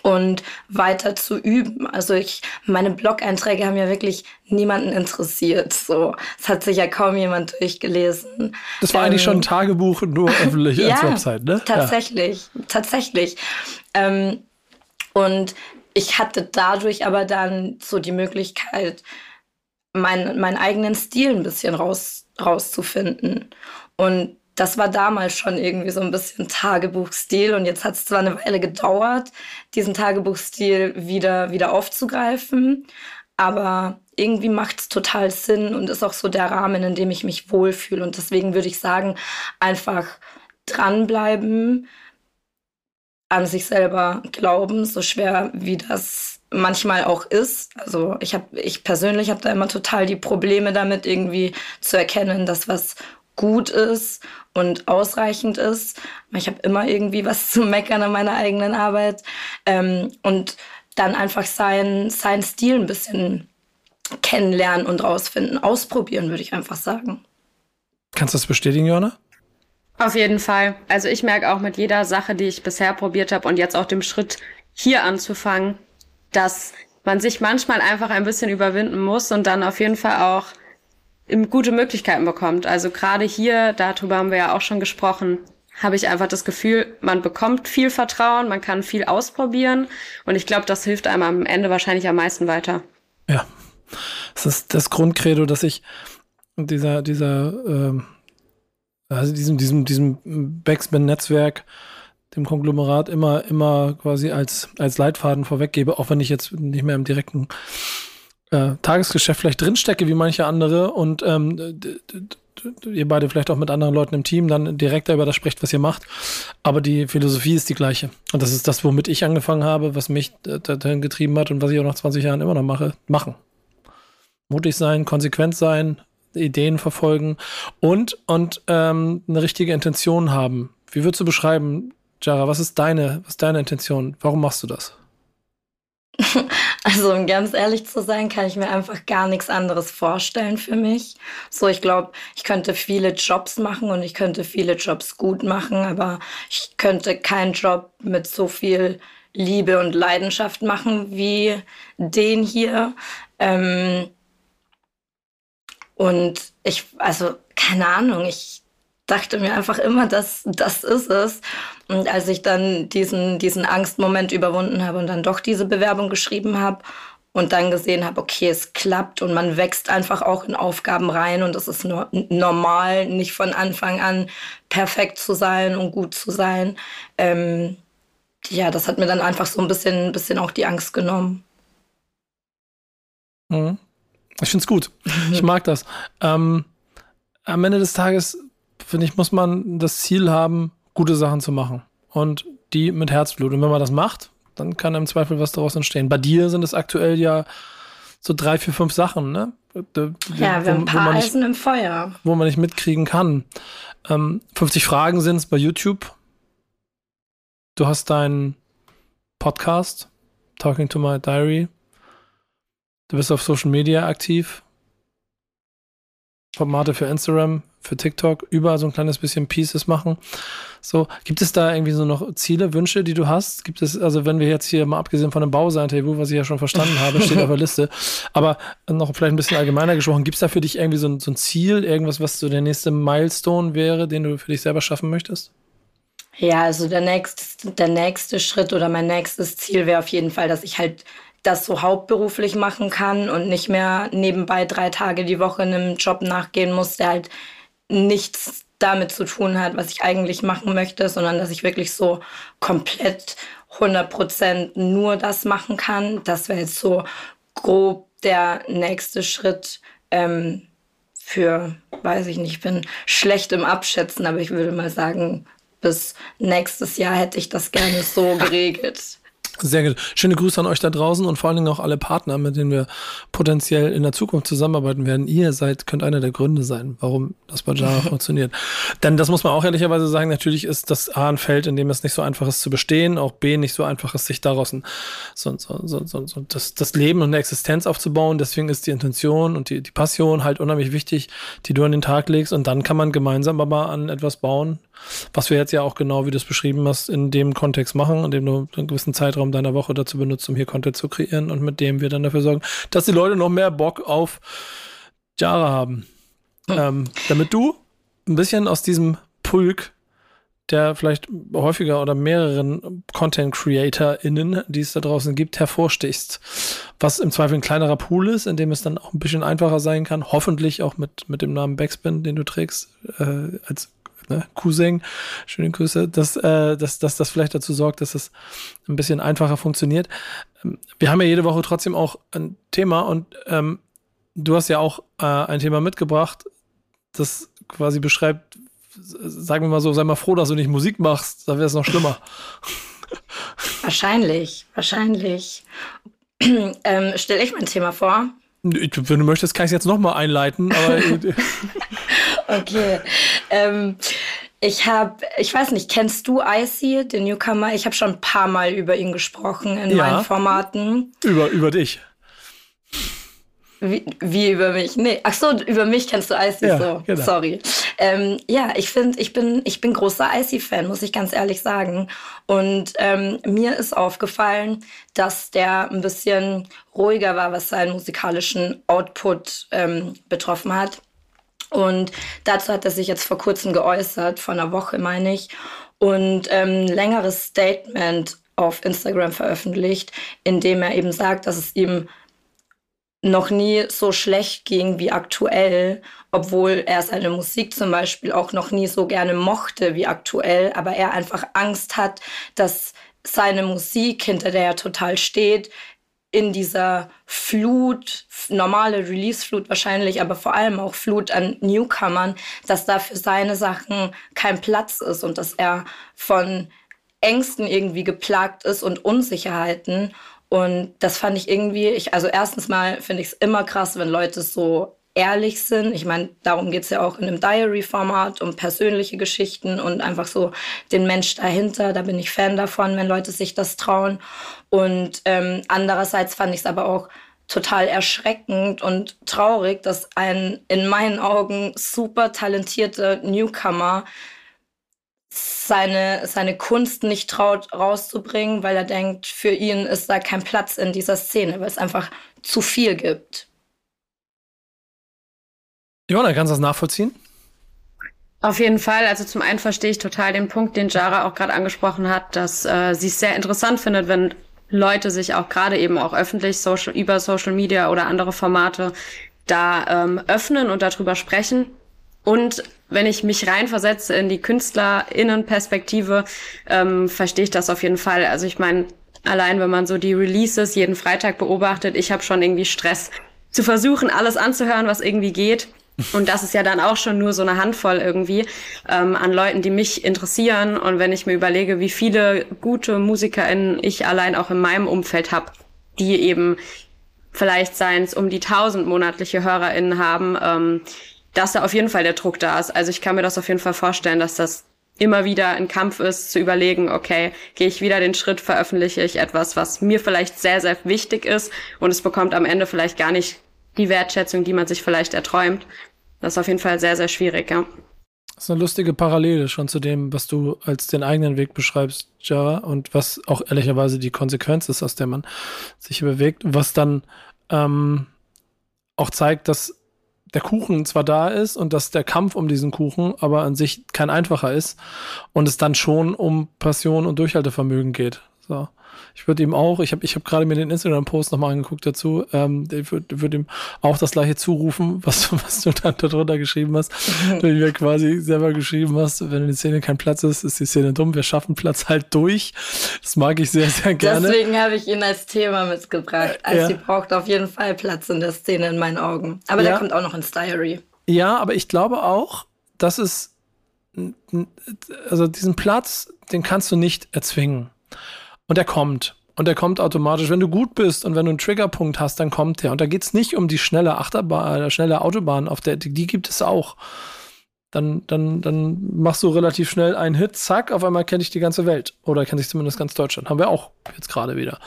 und weiter zu üben. Also ich, meine Blog-Einträge haben ja wirklich niemanden interessiert. So, es hat sich ja kaum jemand durchgelesen. Das war ähm, eigentlich schon ein Tagebuch nur öffentlich ja, als Website, ne? Tatsächlich, ja. tatsächlich. Ähm, und ich hatte dadurch aber dann so die Möglichkeit, mein, meinen eigenen Stil ein bisschen raus, rauszufinden. Und das war damals schon irgendwie so ein bisschen Tagebuchstil und jetzt hat es zwar eine Weile gedauert, diesen Tagebuchstil wieder, wieder aufzugreifen, aber irgendwie macht es total Sinn und ist auch so der Rahmen, in dem ich mich wohlfühle. Und deswegen würde ich sagen, einfach dranbleiben, an sich selber glauben, so schwer wie das manchmal auch ist. Also ich habe, ich persönlich habe da immer total die Probleme damit, irgendwie zu erkennen, dass was gut ist und ausreichend ist. Ich habe immer irgendwie was zu meckern an meiner eigenen Arbeit. Ähm, und dann einfach seinen, seinen Stil ein bisschen kennenlernen und rausfinden, ausprobieren, würde ich einfach sagen. Kannst du das bestätigen, Johanna? Auf jeden Fall. Also ich merke auch mit jeder Sache, die ich bisher probiert habe und jetzt auch dem Schritt hier anzufangen, dass man sich manchmal einfach ein bisschen überwinden muss und dann auf jeden Fall auch gute Möglichkeiten bekommt. Also gerade hier, darüber haben wir ja auch schon gesprochen, habe ich einfach das Gefühl, man bekommt viel Vertrauen, man kann viel ausprobieren und ich glaube, das hilft einem am Ende wahrscheinlich am meisten weiter. Ja, das ist das Grundcredo, dass ich dieser, dieser, äh, also diesem, diesem, diesem Backspin-Netzwerk, dem Konglomerat immer, immer quasi als, als Leitfaden vorweggebe, auch wenn ich jetzt nicht mehr im direkten äh, Tagesgeschäft vielleicht drinstecke wie manche andere und ähm, ihr beide vielleicht auch mit anderen Leuten im Team dann direkter über das sprecht, was ihr macht. Aber die Philosophie ist die gleiche. Und das ist das, womit ich angefangen habe, was mich dahin getrieben hat und was ich auch nach 20 Jahren immer noch mache. Machen. Mutig sein, konsequent sein, Ideen verfolgen und, und ähm, eine richtige Intention haben. Wie würdest du beschreiben, Jara, was ist deine, was ist deine Intention? Warum machst du das? Also, um ganz ehrlich zu sein, kann ich mir einfach gar nichts anderes vorstellen für mich. So, ich glaube, ich könnte viele Jobs machen und ich könnte viele Jobs gut machen, aber ich könnte keinen Job mit so viel Liebe und Leidenschaft machen wie den hier. Ähm und ich, also, keine Ahnung, ich dachte mir einfach immer, dass das ist es. Und als ich dann diesen, diesen Angstmoment überwunden habe und dann doch diese Bewerbung geschrieben habe und dann gesehen habe, okay, es klappt und man wächst einfach auch in Aufgaben rein und es ist nur normal, nicht von Anfang an perfekt zu sein und gut zu sein. Ähm, ja, das hat mir dann einfach so ein bisschen, ein bisschen auch die Angst genommen. Mhm. Ich finde es gut. Ich mag das. Ähm, am Ende des Tages finde ich, muss man das Ziel haben, gute Sachen zu machen. Und die mit Herzblut. Und wenn man das macht, dann kann im Zweifel was daraus entstehen. Bei dir sind es aktuell ja so drei, vier, fünf Sachen, ne? Ja, wir haben ein paar Eisen im Feuer. Wo man nicht mitkriegen kann. Ähm, 50 Fragen sind es bei YouTube. Du hast deinen Podcast, Talking to My Diary. Du bist auf Social Media aktiv. Formate für Instagram, für TikTok, überall so ein kleines bisschen Pieces machen. So, gibt es da irgendwie so noch Ziele, Wünsche, die du hast? Gibt es, also wenn wir jetzt hier mal abgesehen von dem Bausein-Interview, was ich ja schon verstanden habe, steht auf der Liste, aber noch vielleicht ein bisschen allgemeiner gesprochen, gibt es da für dich irgendwie so ein, so ein Ziel, irgendwas, was so der nächste Milestone wäre, den du für dich selber schaffen möchtest? Ja, also der nächste, der nächste Schritt oder mein nächstes Ziel wäre auf jeden Fall, dass ich halt das so hauptberuflich machen kann und nicht mehr nebenbei drei Tage die Woche einem Job nachgehen muss, der halt nichts damit zu tun hat, was ich eigentlich machen möchte, sondern dass ich wirklich so komplett 100% nur das machen kann. Das wäre jetzt so grob der nächste Schritt ähm, für, weiß ich nicht, ich bin schlecht im Abschätzen, aber ich würde mal sagen, bis nächstes Jahr hätte ich das gerne so geregelt. Sehr gut. Schöne Grüße an euch da draußen und vor allen Dingen auch alle Partner, mit denen wir potenziell in der Zukunft zusammenarbeiten werden. Ihr seid, könnt einer der Gründe sein, warum das bei Java funktioniert. Denn das muss man auch ehrlicherweise sagen, natürlich ist das A ein Feld, in dem es nicht so einfach ist zu bestehen, auch B nicht so einfach ist, sich daraus ein, so, so, so, so, so das, das Leben und eine Existenz aufzubauen. Deswegen ist die Intention und die, die Passion halt unheimlich wichtig, die du an den Tag legst. Und dann kann man gemeinsam aber an etwas bauen, was wir jetzt ja auch genau, wie du es beschrieben hast, in dem Kontext machen, in dem du einen gewissen Zeitraum deiner Woche dazu benutzt, um hier Content zu kreieren und mit dem wir dann dafür sorgen, dass die Leute noch mehr Bock auf Jara haben. Hm. Ähm, damit du ein bisschen aus diesem Pulk der vielleicht häufiger oder mehreren Content CreatorInnen, die es da draußen gibt, hervorstichst. Was im Zweifel ein kleinerer Pool ist, in dem es dann auch ein bisschen einfacher sein kann. Hoffentlich auch mit, mit dem Namen Backspin, den du trägst, äh, als ne, Cousin, schöne Grüße, dass, äh, dass, dass das vielleicht dazu sorgt, dass es ein bisschen einfacher funktioniert. Ähm, wir haben ja jede Woche trotzdem auch ein Thema und ähm, du hast ja auch äh, ein Thema mitgebracht, das quasi beschreibt, sagen wir mal so, sei mal froh, dass du nicht Musik machst, da wäre es noch schlimmer. Wahrscheinlich, wahrscheinlich. ähm, Stell ich mein Thema vor. Wenn du möchtest, kann ich es jetzt nochmal einleiten. Aber okay. Ähm, ich habe, ich weiß nicht, kennst du Icy, den Newcomer? Ich habe schon ein paar Mal über ihn gesprochen in ja. meinen Formaten. Über, über dich. Wie, wie über mich? Nee, ach so, über mich kennst du Icy ja, so. Genau. Sorry. Ähm, ja, ich finde, ich bin, ich bin großer Icy-Fan, muss ich ganz ehrlich sagen. Und ähm, mir ist aufgefallen, dass der ein bisschen ruhiger war, was seinen musikalischen Output ähm, betroffen hat. Und dazu hat er sich jetzt vor kurzem geäußert, vor einer Woche meine ich, und ähm, längeres Statement auf Instagram veröffentlicht, in dem er eben sagt, dass es ihm noch nie so schlecht ging wie aktuell, obwohl er seine Musik zum Beispiel auch noch nie so gerne mochte wie aktuell, aber er einfach Angst hat, dass seine Musik, hinter der er total steht, in dieser Flut, normale Release-Flut wahrscheinlich, aber vor allem auch Flut an Newcomern, dass da für seine Sachen kein Platz ist und dass er von Ängsten irgendwie geplagt ist und Unsicherheiten. Und das fand ich irgendwie, ich, also erstens mal finde ich es immer krass, wenn Leute so ehrlich sind. Ich meine, darum geht es ja auch in einem Diary-Format, um persönliche Geschichten und einfach so den Mensch dahinter. Da bin ich Fan davon, wenn Leute sich das trauen. Und ähm, andererseits fand ich es aber auch total erschreckend und traurig, dass ein in meinen Augen super talentierter Newcomer seine, seine Kunst nicht traut rauszubringen, weil er denkt, für ihn ist da kein Platz in dieser Szene, weil es einfach zu viel gibt. Jona, kannst du das nachvollziehen? Auf jeden Fall. Also zum einen verstehe ich total den Punkt, den Jara auch gerade angesprochen hat, dass äh, sie es sehr interessant findet, wenn Leute sich auch gerade eben auch öffentlich Social, über Social Media oder andere Formate da ähm, öffnen und darüber sprechen. Und wenn ich mich reinversetze in die KünstlerInnen-Perspektive, ähm, verstehe ich das auf jeden Fall. Also ich meine, allein wenn man so die Releases jeden Freitag beobachtet, ich habe schon irgendwie Stress zu versuchen, alles anzuhören, was irgendwie geht. Und das ist ja dann auch schon nur so eine Handvoll irgendwie ähm, an Leuten, die mich interessieren. Und wenn ich mir überlege, wie viele gute MusikerInnen ich allein auch in meinem Umfeld habe, die eben vielleicht seien es um die tausend monatliche HörerInnen haben, ähm, dass da auf jeden Fall der Druck da ist. Also ich kann mir das auf jeden Fall vorstellen, dass das immer wieder ein Kampf ist, zu überlegen, okay, gehe ich wieder den Schritt, veröffentliche ich etwas, was mir vielleicht sehr, sehr wichtig ist und es bekommt am Ende vielleicht gar nicht die Wertschätzung, die man sich vielleicht erträumt. Das ist auf jeden Fall sehr, sehr schwierig, ja. Das ist eine lustige Parallele schon zu dem, was du als den eigenen Weg beschreibst, Jara, und was auch ehrlicherweise die Konsequenz ist, aus der man sich bewegt, was dann ähm, auch zeigt, dass der Kuchen zwar da ist und dass der Kampf um diesen Kuchen aber an sich kein einfacher ist und es dann schon um Passion und Durchhaltevermögen geht. So. Ich würde ihm auch, ich habe ich hab gerade mir den Instagram-Post nochmal angeguckt dazu, ähm, ich würde würd ihm auch das gleiche zurufen, was, was du dann darunter geschrieben hast. Mhm. du mir quasi selber geschrieben hast, wenn in der Szene kein Platz ist, ist die Szene dumm, wir schaffen Platz halt durch. Das mag ich sehr, sehr gerne. Deswegen habe ich ihn als Thema mitgebracht. Also ja. sie braucht auf jeden Fall Platz in der Szene in meinen Augen. Aber ja. der kommt auch noch ins Diary. Ja, aber ich glaube auch, dass es also diesen Platz, den kannst du nicht erzwingen. Und er kommt. Und er kommt automatisch. Wenn du gut bist und wenn du einen Triggerpunkt hast, dann kommt er. Und da geht es nicht um die schnelle Achterbahn, äh, schnelle Autobahn, auf der, die, gibt es auch. Dann, dann, dann machst du relativ schnell einen Hit, zack, auf einmal kenne ich die ganze Welt. Oder kenne ich zumindest ganz Deutschland. Haben wir auch jetzt gerade wieder.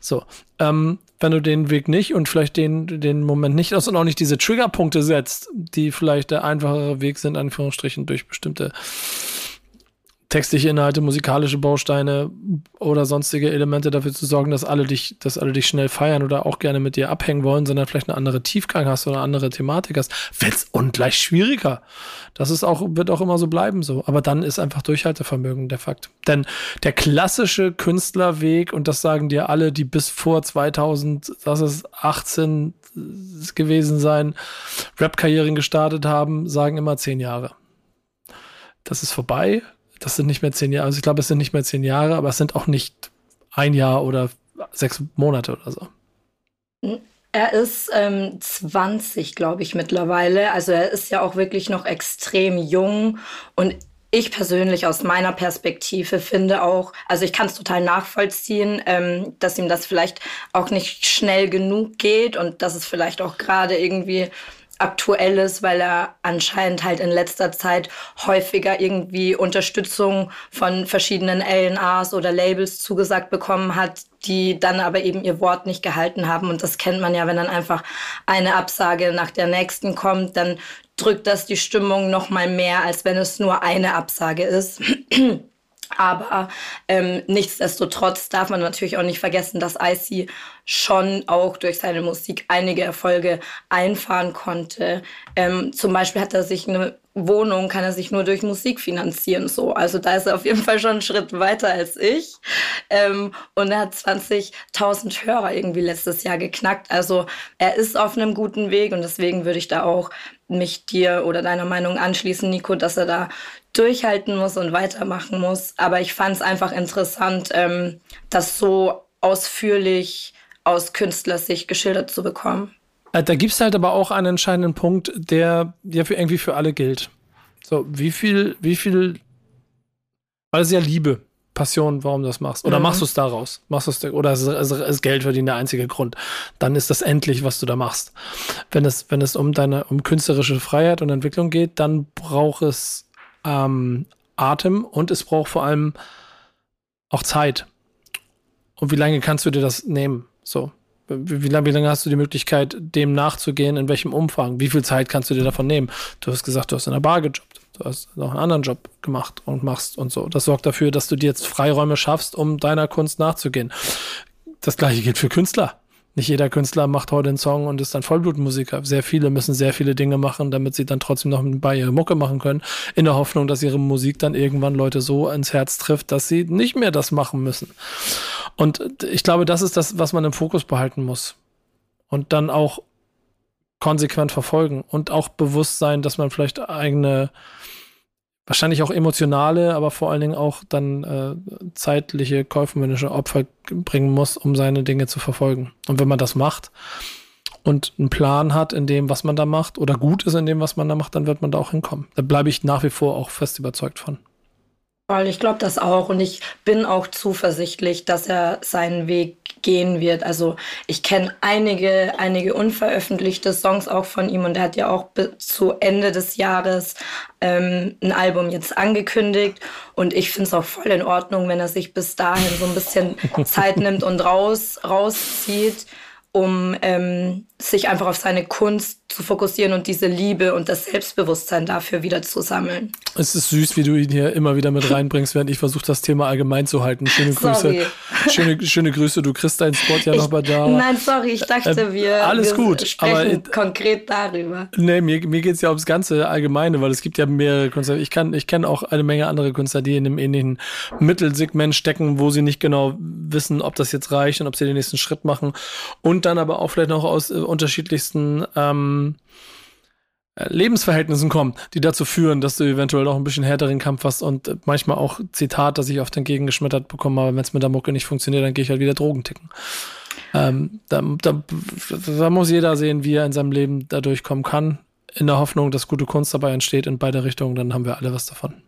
So. Ähm, wenn du den Weg nicht und vielleicht den, den Moment nicht hast und auch nicht diese Triggerpunkte setzt, die vielleicht der einfachere Weg sind, Anführungsstrichen, durch bestimmte textliche Inhalte, musikalische Bausteine oder sonstige Elemente dafür zu sorgen, dass alle dich, dass alle dich schnell feiern oder auch gerne mit dir abhängen wollen, sondern vielleicht eine andere Tiefgang hast oder eine andere Thematik hast, wird's ungleich schwieriger. Das ist auch, wird auch immer so bleiben so. Aber dann ist einfach Durchhaltevermögen der Fakt. Denn der klassische Künstlerweg, und das sagen dir alle, die bis vor 2000, das ist 18 gewesen sein, Rap-Karrieren gestartet haben, sagen immer zehn Jahre. Das ist vorbei das sind nicht mehr zehn Jahre. Also ich glaube, es sind nicht mehr zehn Jahre, aber es sind auch nicht ein Jahr oder sechs Monate oder so. Er ist ähm, 20, glaube ich, mittlerweile. Also er ist ja auch wirklich noch extrem jung und ich persönlich aus meiner Perspektive finde auch, also ich kann es total nachvollziehen, ähm, dass ihm das vielleicht auch nicht schnell genug geht und dass es vielleicht auch gerade irgendwie aktuell ist, weil er anscheinend halt in letzter Zeit häufiger irgendwie Unterstützung von verschiedenen LNAs oder Labels zugesagt bekommen hat, die dann aber eben ihr Wort nicht gehalten haben. Und das kennt man ja, wenn dann einfach eine Absage nach der nächsten kommt, dann drückt das die Stimmung noch mal mehr, als wenn es nur eine Absage ist. Aber ähm, nichtsdestotrotz darf man natürlich auch nicht vergessen, dass Icy schon auch durch seine Musik einige Erfolge einfahren konnte. Ähm, zum Beispiel hat er sich eine Wohnung, kann er sich nur durch Musik finanzieren. So. Also da ist er auf jeden Fall schon einen Schritt weiter als ich. Ähm, und er hat 20.000 Hörer irgendwie letztes Jahr geknackt. Also er ist auf einem guten Weg und deswegen würde ich da auch mich dir oder deiner Meinung anschließen, Nico, dass er da durchhalten muss und weitermachen muss. Aber ich fand es einfach interessant, ähm, das so ausführlich aus Künstlersicht geschildert zu bekommen. Äh, da gibt es halt aber auch einen entscheidenden Punkt, der ja für irgendwie für alle gilt. So, wie viel, wie viel, weil es ja Liebe, Passion, warum du das machst. Oder mhm. machst du es daraus? Machst du es, oder ist, ist, ist Geld verdienen der einzige Grund? Dann ist das endlich, was du da machst. Wenn es, wenn es um deine, um künstlerische Freiheit und Entwicklung geht, dann braucht es ähm, Atem und es braucht vor allem auch Zeit. Und wie lange kannst du dir das nehmen? So. Wie, lange, wie lange hast du die Möglichkeit, dem nachzugehen? In welchem Umfang? Wie viel Zeit kannst du dir davon nehmen? Du hast gesagt, du hast in der Bar gejobbt. Du hast noch einen anderen Job gemacht und machst und so. Das sorgt dafür, dass du dir jetzt Freiräume schaffst, um deiner Kunst nachzugehen. Das gleiche gilt für Künstler. Nicht jeder Künstler macht heute einen Song und ist dann Vollblutmusiker. Sehr viele müssen sehr viele Dinge machen, damit sie dann trotzdem noch bei ihre Mucke machen können, in der Hoffnung, dass ihre Musik dann irgendwann Leute so ins Herz trifft, dass sie nicht mehr das machen müssen. Und ich glaube, das ist das, was man im Fokus behalten muss. Und dann auch konsequent verfolgen und auch bewusst sein, dass man vielleicht eigene wahrscheinlich auch emotionale, aber vor allen Dingen auch dann äh, zeitliche, kaufmännische Opfer bringen muss, um seine Dinge zu verfolgen. Und wenn man das macht und einen Plan hat in dem, was man da macht, oder gut ist in dem, was man da macht, dann wird man da auch hinkommen. Da bleibe ich nach wie vor auch fest überzeugt von. Ich glaube das auch und ich bin auch zuversichtlich, dass er seinen Weg gehen wird. Also ich kenne einige, einige unveröffentlichte Songs auch von ihm und er hat ja auch bis zu Ende des Jahres ähm, ein Album jetzt angekündigt und ich finde es auch voll in Ordnung, wenn er sich bis dahin so ein bisschen Zeit nimmt und raus, rauszieht um ähm, sich einfach auf seine Kunst zu fokussieren und diese Liebe und das Selbstbewusstsein dafür wieder zu sammeln. Es ist süß, wie du ihn hier immer wieder mit reinbringst, während ich versuche, das Thema allgemein zu halten. Schöne Grüße. Schöne, schöne Grüße. Du kriegst deinen Spot ja noch mal da. Nein, sorry, ich dachte, äh, wir, alles wir gut, sprechen aber, konkret darüber. Nee, mir, mir geht es ja ums ganze Allgemeine, weil es gibt ja mehrere Künstler. Ich, kann, ich kenne auch eine Menge andere Künstler, die in einem ähnlichen Mittelsegment stecken, wo sie nicht genau wissen, ob das jetzt reicht und ob sie den nächsten Schritt machen. Und dann aber auch vielleicht noch aus äh, unterschiedlichsten ähm, äh, Lebensverhältnissen kommen, die dazu führen, dass du eventuell auch ein bisschen härteren Kampf hast und äh, manchmal auch Zitat, das ich oft entgegengeschmettert bekomme, aber wenn es mit der Mucke nicht funktioniert, dann gehe ich halt wieder Drogen ticken. Ähm, da, da, da, muss jeder sehen, wie er in seinem Leben da durchkommen kann, in der Hoffnung, dass gute Kunst dabei entsteht in beide Richtungen, dann haben wir alle was davon.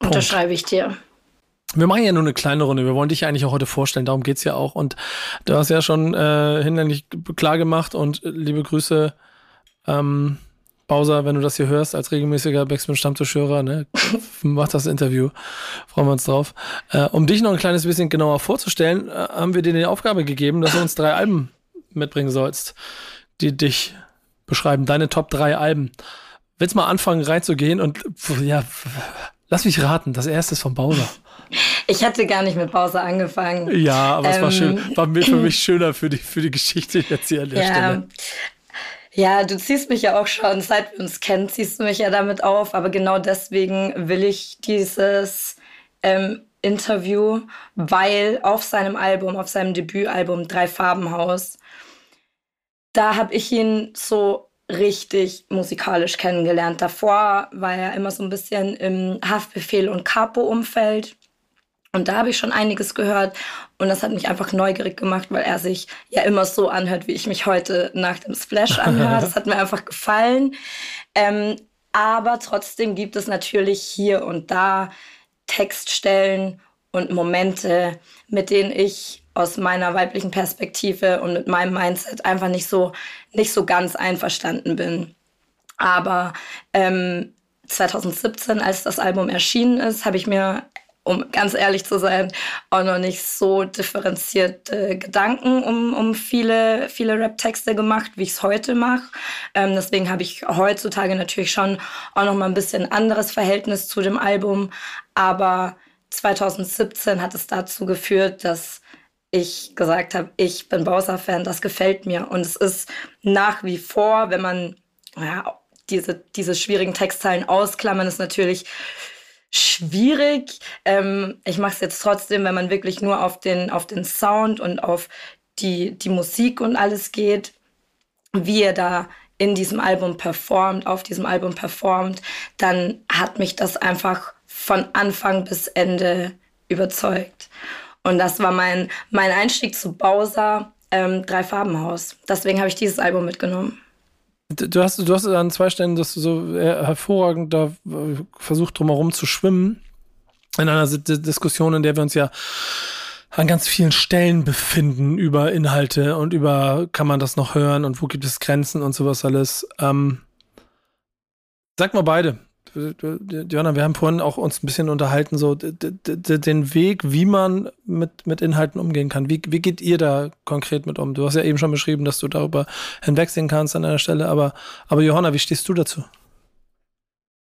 Unterschreibe ich dir. Wir machen ja nur eine kleine Runde. Wir wollen dich ja eigentlich auch heute vorstellen. Darum geht's ja auch. Und du hast ja schon äh, hinlänglich klar gemacht und äh, liebe Grüße, ähm, Bowser, wenn du das hier hörst, als regelmäßiger Backspin-Stammtischhörer, ne, mach das Interview. Freuen wir uns drauf. Äh, um dich noch ein kleines bisschen genauer vorzustellen, äh, haben wir dir die Aufgabe gegeben, dass du uns drei Alben mitbringen sollst, die dich beschreiben. Deine Top drei Alben. Willst mal anfangen reinzugehen und ja, lass mich raten. Das erste ist von Bowser. Ich hatte gar nicht mit Pause angefangen. Ja, aber ähm, es war schön, ähm, war für mich schöner für die, für die Geschichte jetzt hier an der ja, Stelle. Ja, du ziehst mich ja auch schon, seit wir uns kennen, ziehst du mich ja damit auf. Aber genau deswegen will ich dieses ähm, Interview, weil auf seinem Album, auf seinem Debütalbum Drei Farbenhaus, da habe ich ihn so richtig musikalisch kennengelernt. Davor war er immer so ein bisschen im Haftbefehl- und Capo-Umfeld. Und da habe ich schon einiges gehört und das hat mich einfach neugierig gemacht, weil er sich ja immer so anhört, wie ich mich heute nach dem Splash anhöre. Das hat mir einfach gefallen. Ähm, aber trotzdem gibt es natürlich hier und da Textstellen und Momente, mit denen ich aus meiner weiblichen Perspektive und mit meinem Mindset einfach nicht so, nicht so ganz einverstanden bin. Aber ähm, 2017, als das Album erschienen ist, habe ich mir um ganz ehrlich zu sein, auch noch nicht so differenzierte Gedanken um, um viele, viele Rap-Texte gemacht, wie ich es heute mache. Ähm, deswegen habe ich heutzutage natürlich schon auch noch mal ein bisschen anderes Verhältnis zu dem Album. Aber 2017 hat es dazu geführt, dass ich gesagt habe, ich bin Bowser-Fan, das gefällt mir. Und es ist nach wie vor, wenn man ja, diese, diese schwierigen Textzeilen ausklammern, ist natürlich schwierig. Ähm, ich mache es jetzt trotzdem, wenn man wirklich nur auf den, auf den Sound und auf die, die Musik und alles geht, wie er da in diesem Album performt, auf diesem Album performt, dann hat mich das einfach von Anfang bis Ende überzeugt. Und das war mein, mein Einstieg zu Bowser, ähm, Drei Farbenhaus. Deswegen habe ich dieses Album mitgenommen. Du hast, du hast an zwei Stellen, dass so hervorragend da äh, versucht, drumherum zu schwimmen. In einer Diskussion, in der wir uns ja an ganz vielen Stellen befinden über Inhalte und über, kann man das noch hören und wo gibt es Grenzen und sowas alles. Ähm, sag mal beide, Johanna, wir haben vorhin auch uns ein bisschen unterhalten, so den Weg, wie man mit, mit Inhalten umgehen kann. Wie, wie geht ihr da konkret mit um? Du hast ja eben schon beschrieben, dass du darüber hinwegsehen kannst an einer Stelle, aber, aber Johanna, wie stehst du dazu?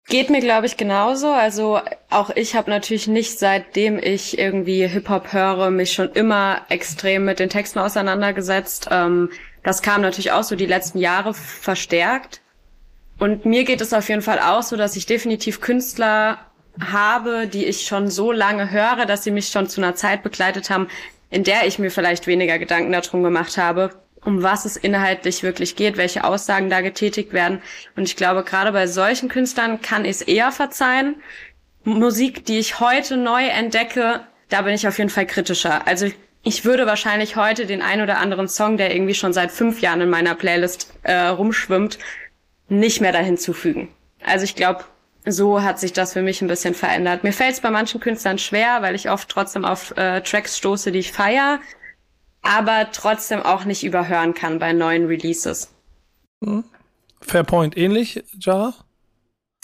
Geht mir, glaube ich, genauso. Also auch ich habe natürlich nicht, seitdem ich irgendwie Hip-Hop höre, mich schon immer extrem mit den Texten auseinandergesetzt. Ähm, das kam natürlich auch so die letzten Jahre verstärkt. Und mir geht es auf jeden Fall auch so, dass ich definitiv Künstler habe, die ich schon so lange höre, dass sie mich schon zu einer Zeit begleitet haben, in der ich mir vielleicht weniger Gedanken darum gemacht habe, um was es inhaltlich wirklich geht, welche Aussagen da getätigt werden. Und ich glaube, gerade bei solchen Künstlern kann ich es eher verzeihen. Musik, die ich heute neu entdecke, da bin ich auf jeden Fall kritischer. Also ich würde wahrscheinlich heute den ein oder anderen Song, der irgendwie schon seit fünf Jahren in meiner Playlist äh, rumschwimmt, nicht mehr dahin zufügen. Also ich glaube, so hat sich das für mich ein bisschen verändert. Mir fällt es bei manchen Künstlern schwer, weil ich oft trotzdem auf äh, Tracks stoße, die ich feier, aber trotzdem auch nicht überhören kann bei neuen Releases. Hm. Fair Point. Ähnlich, Jara?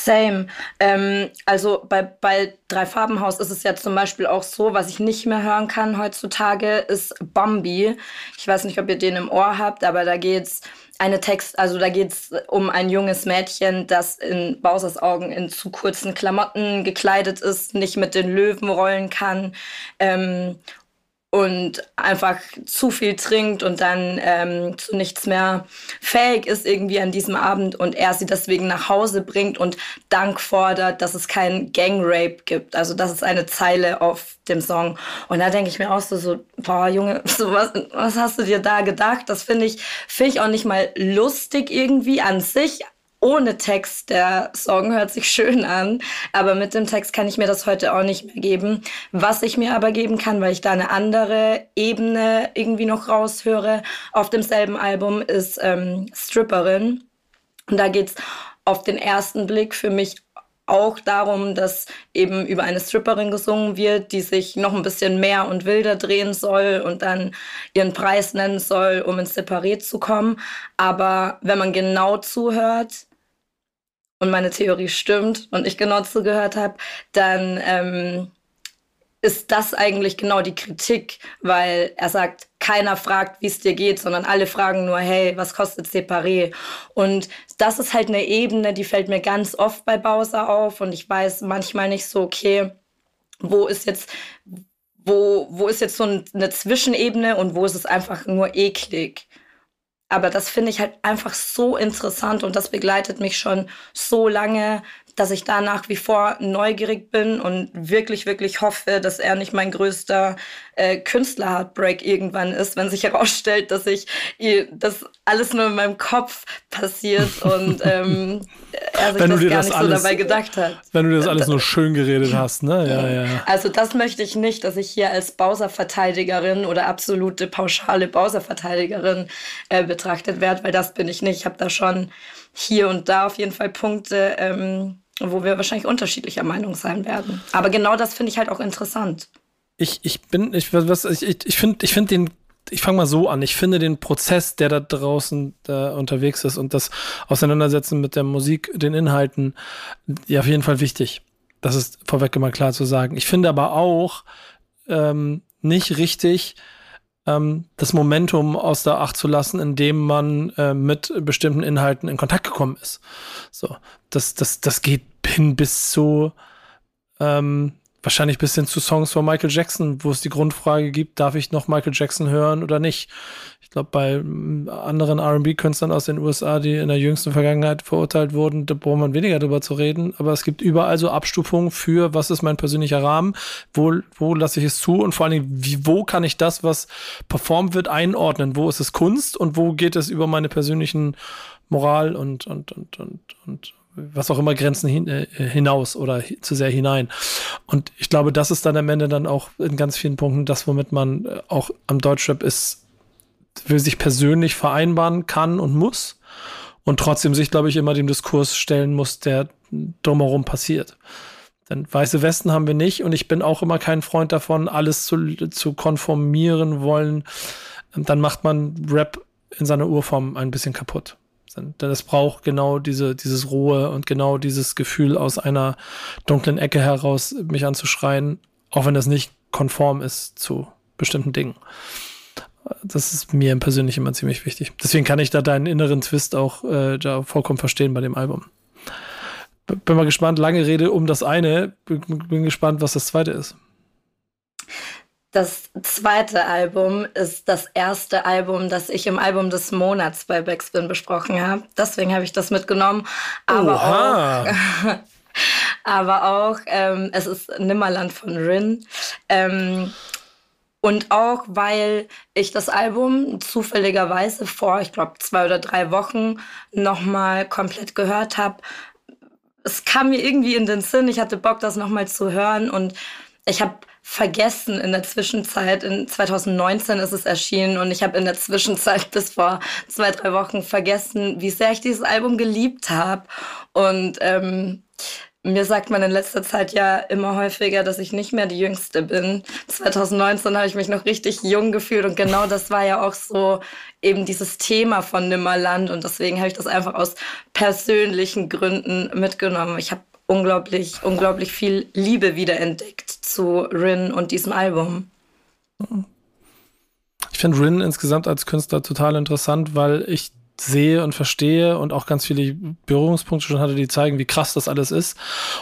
Same. Ähm, also bei, bei Drei Farbenhaus ist es ja zum Beispiel auch so, was ich nicht mehr hören kann heutzutage, ist Bambi. Ich weiß nicht, ob ihr den im Ohr habt, aber da geht's eine Text, also da geht's um ein junges Mädchen, das in Bowsers Augen in zu kurzen Klamotten gekleidet ist, nicht mit den Löwen rollen kann ähm, und einfach zu viel trinkt und dann ähm, zu nichts mehr fähig ist irgendwie an diesem Abend und er sie deswegen nach Hause bringt und Dank fordert, dass es keinen Gangrape gibt. Also das ist eine Zeile auf dem Song. Und da denke ich mir auch so, so boah Junge, so was, was hast du dir da gedacht? Das finde ich, finde ich auch nicht mal lustig irgendwie an sich, ohne Text. Der Song hört sich schön an, aber mit dem Text kann ich mir das heute auch nicht mehr geben. Was ich mir aber geben kann, weil ich da eine andere Ebene irgendwie noch raushöre auf demselben Album, ist ähm, Stripperin. Und da geht's auf den ersten Blick für mich auch darum, dass eben über eine Stripperin gesungen wird, die sich noch ein bisschen mehr und wilder drehen soll und dann ihren Preis nennen soll, um ins Separé zu kommen. Aber wenn man genau zuhört, und meine Theorie stimmt und ich genau zugehört habe, dann ähm, ist das eigentlich genau die Kritik, weil er sagt, keiner fragt, wie es dir geht, sondern alle fragen nur, hey, was kostet Separé? Und das ist halt eine Ebene, die fällt mir ganz oft bei Bowser auf und ich weiß manchmal nicht so, okay, wo ist jetzt, wo, wo ist jetzt so eine Zwischenebene und wo ist es einfach nur eklig? Aber das finde ich halt einfach so interessant und das begleitet mich schon so lange, dass ich da nach wie vor neugierig bin und wirklich, wirklich hoffe, dass er nicht mein größter äh, Künstler-Heartbreak irgendwann ist, wenn sich herausstellt, dass ich das alles nur in meinem Kopf passiert und ähm, er sich wenn das gar das nicht alles, so dabei gedacht hat. Wenn du das alles nur schön geredet hast, ne? Ja, ja. Also das möchte ich nicht, dass ich hier als Bowser-Verteidigerin oder absolute pauschale Bowser-Verteidigerin äh, betrachtet werde, weil das bin ich nicht. Ich habe da schon hier und da auf jeden Fall Punkte, ähm, wo wir wahrscheinlich unterschiedlicher Meinung sein werden. Aber genau das finde ich halt auch interessant. Ich, ich bin, ich, ich, ich finde, ich finde den, ich fange mal so an, ich finde den Prozess, der da draußen da unterwegs ist und das Auseinandersetzen mit der Musik, den Inhalten, ja, auf jeden Fall wichtig. Das ist vorweg immer klar zu sagen. Ich finde aber auch ähm, nicht richtig, ähm, das Momentum aus der Acht zu lassen, indem man äh, mit bestimmten Inhalten in Kontakt gekommen ist. So, das, das, das geht hin bis zu ähm, wahrscheinlich bis hin zu Songs von Michael Jackson, wo es die Grundfrage gibt, darf ich noch Michael Jackson hören oder nicht? Ich glaube, bei mm, anderen RB-Künstlern aus den USA, die in der jüngsten Vergangenheit verurteilt wurden, da braucht man weniger drüber zu reden. Aber es gibt überall so Abstufungen für, was ist mein persönlicher Rahmen, wo, wo lasse ich es zu und vor allen Dingen, wie, wo kann ich das, was performt wird, einordnen? Wo ist es Kunst und wo geht es über meine persönlichen Moral und, und, und, und, und was auch immer Grenzen hin, äh, hinaus oder zu sehr hinein. Und ich glaube, das ist dann am Ende dann auch in ganz vielen Punkten das, womit man äh, auch am Deutschrap ist, will sich persönlich vereinbaren kann und muss und trotzdem sich, glaube ich, immer dem Diskurs stellen muss, der drumherum passiert. Denn weiße Westen haben wir nicht und ich bin auch immer kein Freund davon, alles zu, zu konformieren wollen. Dann macht man Rap in seiner Urform ein bisschen kaputt. Denn es braucht genau diese, dieses Ruhe und genau dieses Gefühl aus einer dunklen Ecke heraus, mich anzuschreien, auch wenn das nicht konform ist zu bestimmten Dingen. Das ist mir persönlich immer ziemlich wichtig. Deswegen kann ich da deinen inneren Twist auch äh, da vollkommen verstehen bei dem Album. Bin mal gespannt, lange Rede um das eine. Bin gespannt, was das zweite ist. Das zweite Album ist das erste Album, das ich im Album des Monats bei Backspin besprochen habe. Deswegen habe ich das mitgenommen. Aber Oha. auch, aber auch ähm, es ist Nimmerland von Rin. Ähm, und auch, weil ich das Album zufälligerweise vor, ich glaube, zwei oder drei Wochen nochmal komplett gehört habe. Es kam mir irgendwie in den Sinn, ich hatte Bock, das nochmal zu hören und ich habe vergessen in der Zwischenzeit. In 2019 ist es erschienen und ich habe in der Zwischenzeit bis vor zwei, drei Wochen vergessen, wie sehr ich dieses Album geliebt habe. Und ähm, mir sagt man in letzter Zeit ja immer häufiger, dass ich nicht mehr die Jüngste bin. 2019 habe ich mich noch richtig jung gefühlt und genau das war ja auch so eben dieses Thema von Nimmerland und deswegen habe ich das einfach aus persönlichen Gründen mitgenommen. Ich habe unglaublich, unglaublich viel Liebe wiederentdeckt zu Rin und diesem Album. Ich finde Rin insgesamt als Künstler total interessant, weil ich sehe und verstehe und auch ganz viele Berührungspunkte schon hatte, die zeigen, wie krass das alles ist.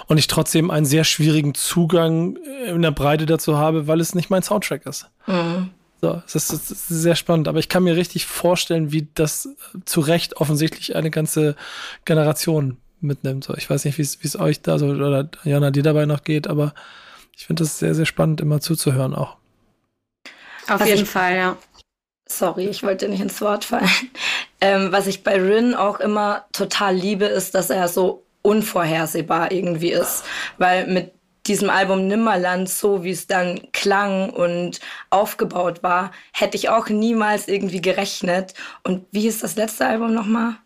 Und ich trotzdem einen sehr schwierigen Zugang in der Breite dazu habe, weil es nicht mein Soundtrack ist. Mhm. So, das ist, das ist, sehr spannend. Aber ich kann mir richtig vorstellen, wie das zu Recht offensichtlich eine ganze Generation mitnimmt. So, ich weiß nicht, wie es euch da so oder Jana dir dabei noch geht, aber ich finde das sehr, sehr spannend, immer zuzuhören auch. Auf Was jeden Fall, ja. Sorry, ich wollte nicht ins Wort fallen. Ähm, was ich bei Rin auch immer total liebe, ist, dass er so unvorhersehbar irgendwie ist. Weil mit diesem Album Nimmerland, so wie es dann klang und aufgebaut war, hätte ich auch niemals irgendwie gerechnet. Und wie ist das letzte Album nochmal?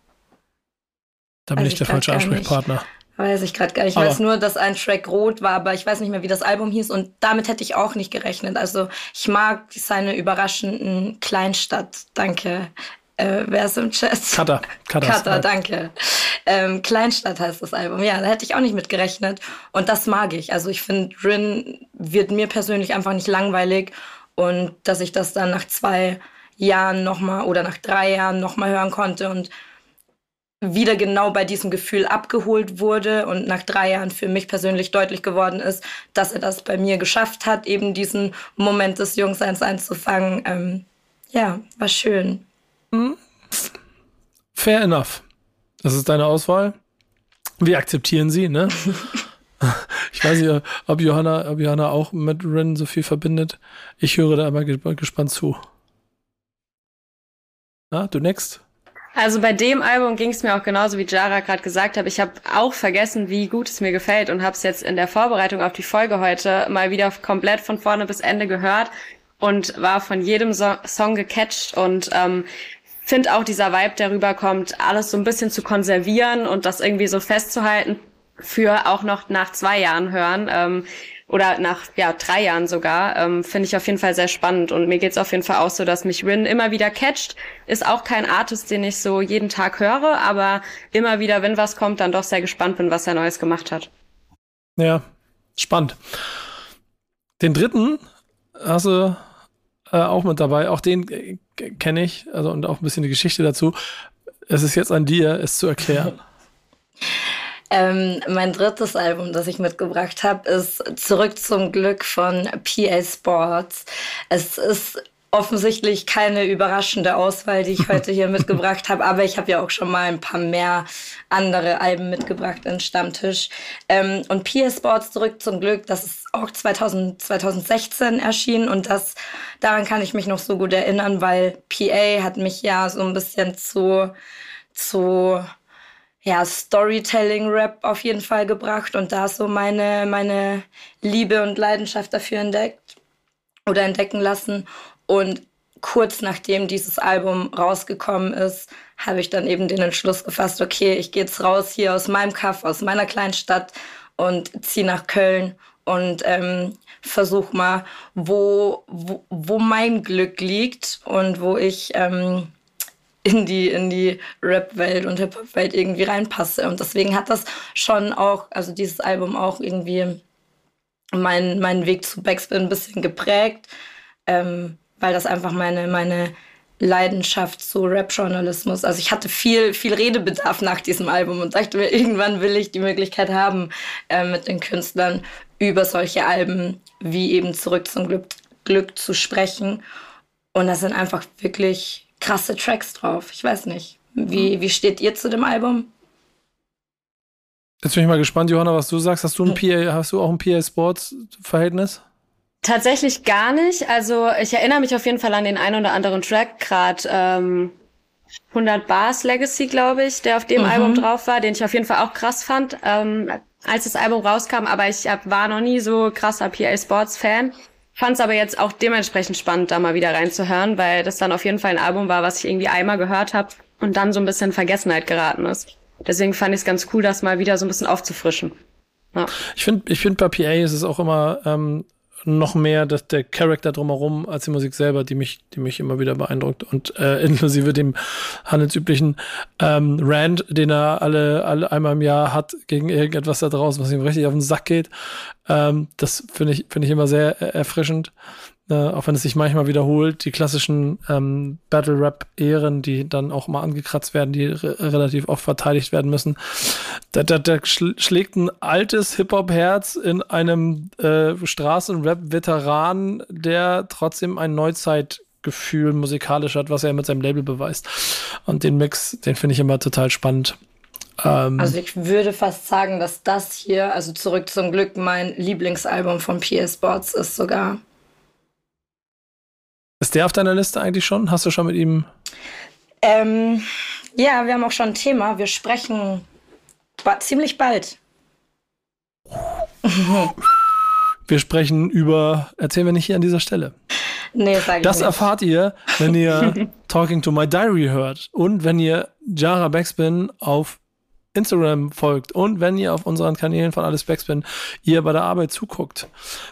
Da bin ich der falsche Ansprechpartner. Weiß ich gerade gar nicht. Ich aber weiß nur, dass ein Track rot war, aber ich weiß nicht mehr, wie das Album hieß und damit hätte ich auch nicht gerechnet. Also ich mag seine überraschenden Kleinstadt. Danke. Äh, wer ist im Chat? Cutter. Cutter, Cutter danke. Ähm, Kleinstadt heißt das Album. Ja, da hätte ich auch nicht mit gerechnet. Und das mag ich. Also ich finde, Rin wird mir persönlich einfach nicht langweilig. Und dass ich das dann nach zwei Jahren nochmal oder nach drei Jahren nochmal hören konnte und wieder genau bei diesem Gefühl abgeholt wurde und nach drei Jahren für mich persönlich deutlich geworden ist, dass er das bei mir geschafft hat, eben diesen Moment des Jungseins einzufangen. Ähm, ja, war schön. Hm? Fair enough. Das ist deine Auswahl. Wir akzeptieren sie, ne? ich weiß nicht, ob Johanna, ob Johanna auch mit Ren so viel verbindet. Ich höre da immer gespannt zu. Na, du next? Also bei dem Album ging es mir auch genauso, wie Jara gerade gesagt hat. Ich habe auch vergessen, wie gut es mir gefällt und habe es jetzt in der Vorbereitung auf die Folge heute mal wieder komplett von vorne bis Ende gehört und war von jedem so Song gecatcht und ähm, finde auch dieser Vibe, der rüberkommt, alles so ein bisschen zu konservieren und das irgendwie so festzuhalten für auch noch nach zwei Jahren hören. Ähm, oder nach ja drei Jahren sogar, ähm, finde ich auf jeden Fall sehr spannend. Und mir geht's auf jeden Fall auch so, dass mich Rin immer wieder catcht. Ist auch kein Artist, den ich so jeden Tag höre, aber immer wieder, wenn was kommt, dann doch sehr gespannt bin, was er Neues gemacht hat. Ja, spannend. Den dritten hast du äh, auch mit dabei. Auch den äh, kenne ich, also und auch ein bisschen die Geschichte dazu. Es ist jetzt an dir, es zu erklären. Ähm, mein drittes Album, das ich mitgebracht habe, ist Zurück zum Glück von PA Sports. Es ist offensichtlich keine überraschende Auswahl, die ich heute hier mitgebracht habe, aber ich habe ja auch schon mal ein paar mehr andere Alben mitgebracht in Stammtisch. Ähm, und PA Sports zurück zum Glück, das ist auch 2000, 2016 erschienen und das daran kann ich mich noch so gut erinnern, weil PA hat mich ja so ein bisschen zu zu ja, Storytelling-Rap auf jeden Fall gebracht und da so meine, meine Liebe und Leidenschaft dafür entdeckt oder entdecken lassen. Und kurz nachdem dieses Album rausgekommen ist, habe ich dann eben den Entschluss gefasst, okay, ich gehe jetzt raus hier aus meinem Kaff, aus meiner kleinen Stadt und ziehe nach Köln und ähm, versuch mal, wo, wo, wo mein Glück liegt und wo ich ähm, in die, in die Rap-Welt und Hip-Hop-Welt irgendwie reinpasse. Und deswegen hat das schon auch, also dieses Album auch irgendwie meinen mein Weg zu Backspin ein bisschen geprägt, ähm, weil das einfach meine, meine Leidenschaft zu Rap-Journalismus. Also ich hatte viel, viel Redebedarf nach diesem Album und dachte mir, irgendwann will ich die Möglichkeit haben, äh, mit den Künstlern über solche Alben wie eben Zurück zum Glück, Glück zu sprechen. Und das sind einfach wirklich krasse Tracks drauf. Ich weiß nicht. Wie, wie steht ihr zu dem Album? Jetzt bin ich mal gespannt, Johanna, was du sagst. Hast du, ein PA, hast du auch ein PA Sports Verhältnis? Tatsächlich gar nicht. Also ich erinnere mich auf jeden Fall an den einen oder anderen Track, gerade ähm, 100 Bars Legacy, glaube ich, der auf dem mhm. Album drauf war, den ich auf jeden Fall auch krass fand, ähm, als das Album rauskam. Aber ich hab, war noch nie so krasser PA Sports Fan. Fand es aber jetzt auch dementsprechend spannend, da mal wieder reinzuhören, weil das dann auf jeden Fall ein Album war, was ich irgendwie einmal gehört habe und dann so ein bisschen in Vergessenheit geraten ist. Deswegen fand ich es ganz cool, das mal wieder so ein bisschen aufzufrischen. Ja. Ich finde, ich finde bei PA ist es auch immer ähm, noch mehr dass der Charakter drumherum als die Musik selber, die mich, die mich immer wieder beeindruckt. Und äh, inklusive dem handelsüblichen ähm, Rand, den er alle, alle einmal im Jahr hat gegen irgendetwas da draußen, was ihm richtig auf den Sack geht. Ähm, das finde ich, finde ich immer sehr äh, erfrischend äh, auch wenn es sich manchmal wiederholt, die klassischen ähm, Battle-Rap-Ehren, die dann auch mal angekratzt werden, die re relativ oft verteidigt werden müssen. Da, da, da schl schlägt ein altes Hip-Hop-Herz in einem äh, Straßen-Rap-Veteran, der trotzdem ein Neuzeitgefühl musikalisch hat, was er mit seinem Label beweist. Und den Mix, den finde ich immer total spannend. Ähm, also ich würde fast sagen, dass das hier, also zurück zum Glück, mein Lieblingsalbum von PS Sports ist sogar. Ist der auf deiner Liste eigentlich schon? Hast du schon mit ihm? Ähm, ja, wir haben auch schon ein Thema. Wir sprechen ba ziemlich bald. Wir sprechen über, erzählen wir nicht hier an dieser Stelle. Nee, sag ich Das nicht. erfahrt ihr, wenn ihr Talking to My Diary hört und wenn ihr Jara Backspin auf Instagram folgt und wenn ihr auf unseren Kanälen von Alles Backspin ihr bei der Arbeit zuguckt,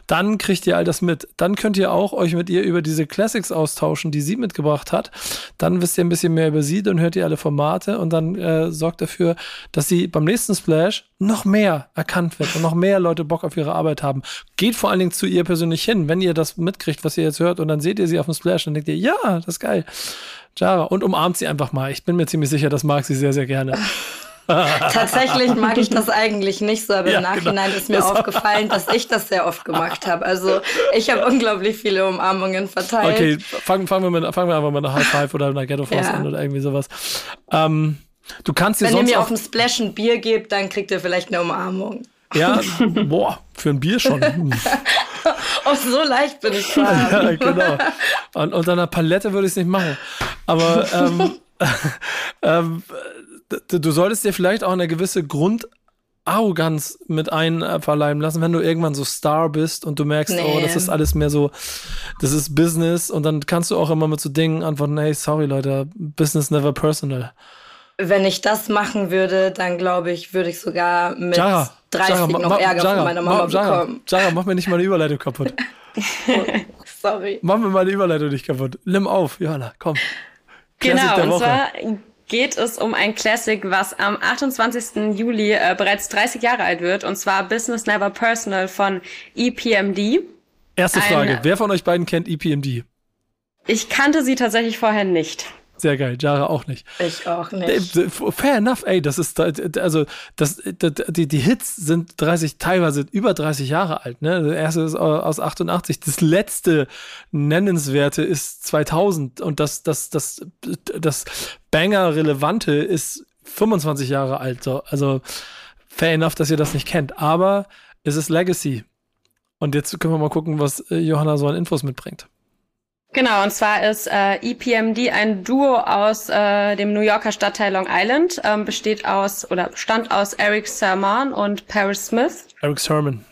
dann kriegt ihr all das mit. Dann könnt ihr auch euch mit ihr über diese Classics austauschen, die sie mitgebracht hat. Dann wisst ihr ein bisschen mehr über sie, dann hört ihr alle Formate und dann äh, sorgt dafür, dass sie beim nächsten Splash noch mehr erkannt wird und noch mehr Leute Bock auf ihre Arbeit haben. Geht vor allen Dingen zu ihr persönlich hin, wenn ihr das mitkriegt, was ihr jetzt hört und dann seht ihr sie auf dem Splash und denkt ihr, ja, das ist geil. Jara und umarmt sie einfach mal. Ich bin mir ziemlich sicher, das mag sie sehr, sehr gerne. Tatsächlich mag ich das eigentlich nicht so, aber ja, im genau. Nachhinein genau. ist mir das aufgefallen, dass ich das sehr oft gemacht habe. Also ich habe unglaublich viele Umarmungen verteilt. Okay, fangen, fangen, wir, mit, fangen wir einfach mit einer High Five oder einer Ghetto Faust ja. an oder irgendwie sowas. Ähm, du kannst dir Wenn ihr mir auf dem Splash ein Bier gebt, dann kriegt ihr vielleicht eine Umarmung. Ja, boah, für ein Bier schon. oh, so leicht bin ich gerade. ja, genau. Und unter einer Palette würde ich es nicht machen. Aber ähm, ähm, du solltest dir vielleicht auch eine gewisse Grundarroganz mit einverleiben lassen, wenn du irgendwann so Star bist und du merkst, nee. oh, das ist alles mehr so, das ist Business und dann kannst du auch immer mit so Dingen antworten, hey, sorry Leute, Business never personal. Wenn ich das machen würde, dann glaube ich, würde ich sogar mit Jara, 30 Jara, noch Ärger Jara, von meiner Mama ma, Jara, bekommen. Jara, mach mir nicht meine Überleitung kaputt. sorry. Mach mir meine Überleitung nicht kaputt. Nimm auf, Johanna, komm. Classic genau, und zwar geht es um ein Classic, was am 28. Juli äh, bereits 30 Jahre alt wird, und zwar Business Never Personal von EPMD. Erste Frage, ein, wer von euch beiden kennt EPMD? Ich kannte sie tatsächlich vorher nicht. Sehr geil, Jara auch nicht. Ich auch nicht. Fair enough, ey, das ist, also, das, die, die Hits sind 30, teilweise über 30 Jahre alt, ne? Der erste ist aus 88, das letzte Nennenswerte ist 2000 und das, das, das, das Banger-Relevante ist 25 Jahre alt, so. Also, fair enough, dass ihr das nicht kennt, aber es ist Legacy. Und jetzt können wir mal gucken, was äh, Johanna so an Infos mitbringt. Genau, und zwar ist äh, EPMD ein Duo aus äh, dem New Yorker Stadtteil Long Island, ähm, besteht aus oder stand aus Eric Sermon und Paris Smith. Eric Sermon.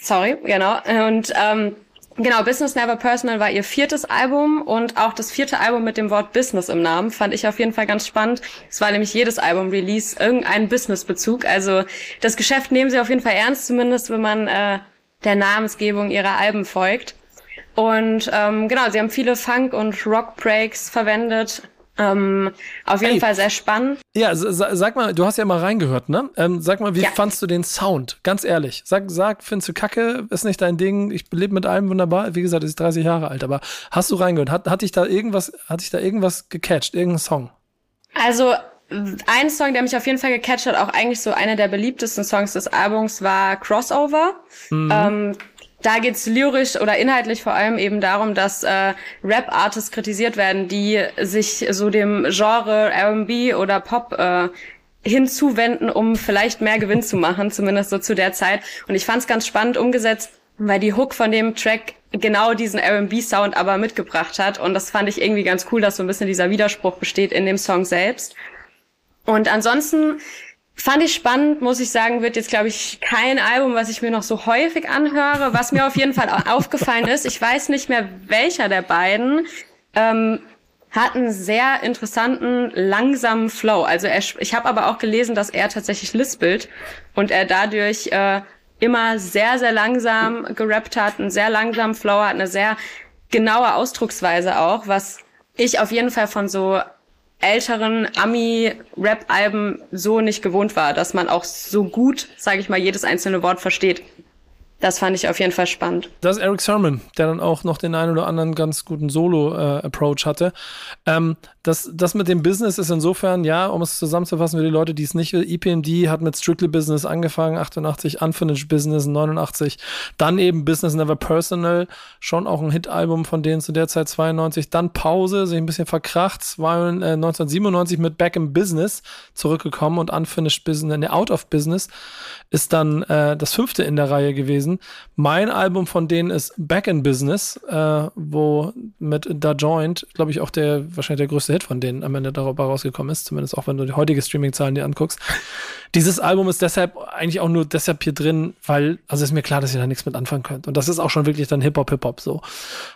Sorry, genau. Und ähm, genau, Business Never Personal war ihr viertes Album und auch das vierte Album mit dem Wort Business im Namen fand ich auf jeden Fall ganz spannend. Es war nämlich jedes Album Release irgendein Business-Bezug. Also das Geschäft nehmen sie auf jeden Fall ernst, zumindest wenn man äh, der Namensgebung ihrer Alben folgt. Und ähm, genau, sie haben viele Funk- und Rock-Breaks verwendet. Ähm, auf jeden Ey, Fall sehr spannend. Ja, sag mal, du hast ja mal reingehört, ne? Ähm, sag mal, wie ja. fandst du den Sound? Ganz ehrlich. Sag, sag, findest du Kacke? Ist nicht dein Ding? Ich lebe mit allem wunderbar. Wie gesagt, ist 30 Jahre alt, aber hast du reingehört? Hat, hat dich da irgendwas, hat dich da irgendwas gecatcht? Irgendein Song? Also, ein Song, der mich auf jeden Fall gecatcht hat, auch eigentlich so einer der beliebtesten Songs des Albums, war Crossover. Mhm. Ähm, da geht's lyrisch oder inhaltlich vor allem eben darum, dass äh, Rap-Artists kritisiert werden, die sich so dem Genre R&B oder Pop äh, hinzuwenden, um vielleicht mehr Gewinn zu machen, zumindest so zu der Zeit. Und ich fand's ganz spannend umgesetzt, weil die Hook von dem Track genau diesen R&B-Sound aber mitgebracht hat. Und das fand ich irgendwie ganz cool, dass so ein bisschen dieser Widerspruch besteht in dem Song selbst. Und ansonsten Fand ich spannend, muss ich sagen, wird jetzt, glaube ich, kein Album, was ich mir noch so häufig anhöre. Was mir auf jeden Fall aufgefallen ist, ich weiß nicht mehr, welcher der beiden ähm, hat einen sehr interessanten, langsamen Flow. Also er, ich habe aber auch gelesen, dass er tatsächlich lispelt und er dadurch äh, immer sehr, sehr langsam gerappt hat, einen sehr langsamen Flow hat, eine sehr genaue Ausdrucksweise auch, was ich auf jeden Fall von so älteren Ami-Rap-Alben so nicht gewohnt war, dass man auch so gut, sage ich mal, jedes einzelne Wort versteht das fand ich auf jeden Fall spannend. Das ist Eric Sermon, der dann auch noch den einen oder anderen ganz guten Solo-Approach äh, hatte. Ähm, das, das mit dem Business ist insofern, ja, um es zusammenzufassen für die Leute, die es nicht will, EPMD hat mit Strictly Business angefangen, 88, Unfinished Business 89, dann eben Business Never Personal, schon auch ein Hit-Album von denen zu der Zeit 92, dann Pause, sich ein bisschen verkracht, war äh, 1997 mit Back in Business zurückgekommen und Unfinished Business, ne, Out of Business ist dann äh, das fünfte in der Reihe gewesen gewesen. Mein Album von denen ist Back in Business, äh, wo mit Da Joint, glaube ich, auch der wahrscheinlich der größte Hit von denen am Ende darüber rausgekommen ist, zumindest auch wenn du die heutige Streaming-Zahlen dir anguckst. Dieses Album ist deshalb eigentlich auch nur deshalb hier drin, weil, also ist mir klar, dass ihr da nichts mit anfangen könnt. Und das ist auch schon wirklich dann Hip-Hop, Hip-Hop so.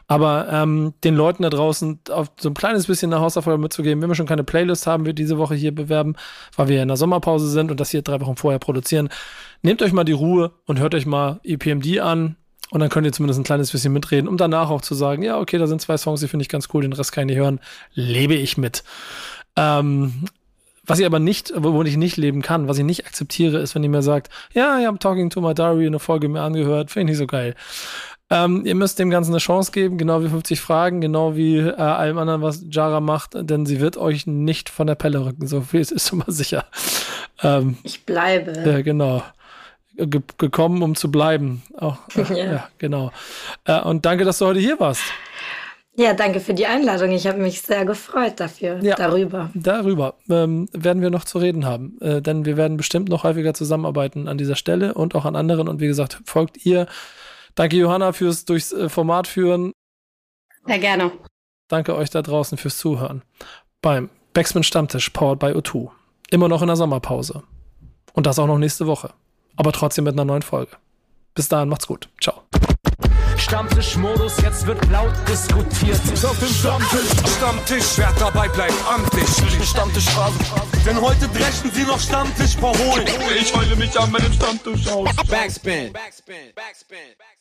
Aber ähm, den Leuten da draußen auf so ein kleines bisschen eine Hausaufgabe mitzugeben, wenn wir schon keine Playlist haben, wir diese Woche hier bewerben, weil wir in der Sommerpause sind und das hier drei Wochen vorher produzieren, nehmt euch mal die Ruhe und hört euch mal EPMD an. Und dann könnt ihr zumindest ein kleines bisschen mitreden, um danach auch zu sagen, ja, okay, da sind zwei Songs, die finde ich ganz cool, den Rest kann ich nicht hören, lebe ich mit. Ähm, was ich aber nicht, wo ich nicht leben kann, was ich nicht akzeptiere, ist, wenn ihr mir sagt, ja, ich habe Talking to My Diary eine Folge mir angehört, finde ich nicht so geil. Ähm, ihr müsst dem Ganzen eine Chance geben, genau wie 50 Fragen, genau wie äh, allem anderen, was Jara macht, denn sie wird euch nicht von der Pelle rücken, so viel ist schon mal sicher. Ähm, ich bleibe. Ja, genau ge gekommen, um zu bleiben. Auch, äh, ja. ja. genau. Äh, und danke, dass du heute hier warst. Ja, danke für die Einladung. Ich habe mich sehr gefreut dafür, ja, darüber. Darüber ähm, werden wir noch zu reden haben, äh, denn wir werden bestimmt noch häufiger zusammenarbeiten an dieser Stelle und auch an anderen. Und wie gesagt, folgt ihr. Danke, Johanna, fürs durchs äh, Format führen. Sehr gerne. Danke euch da draußen fürs Zuhören. Beim Backspin Stammtisch, powered by O2. Immer noch in der Sommerpause. Und das auch noch nächste Woche aber trotzdem mit einer neuen Folge. Bis dahin, macht's gut. Ciao. Stammtischmodus, jetzt wird laut diskutiert. Ich auf dem Stammtisch, Stammtisch, wer dabei bleibt, amtlich. Stammtisch Phase. Denn heute brechen sie noch Stammtisch verholen. Ich heule mich an meinem Stammtisch aus. Backspin. Backspin. Backspin. Backspin.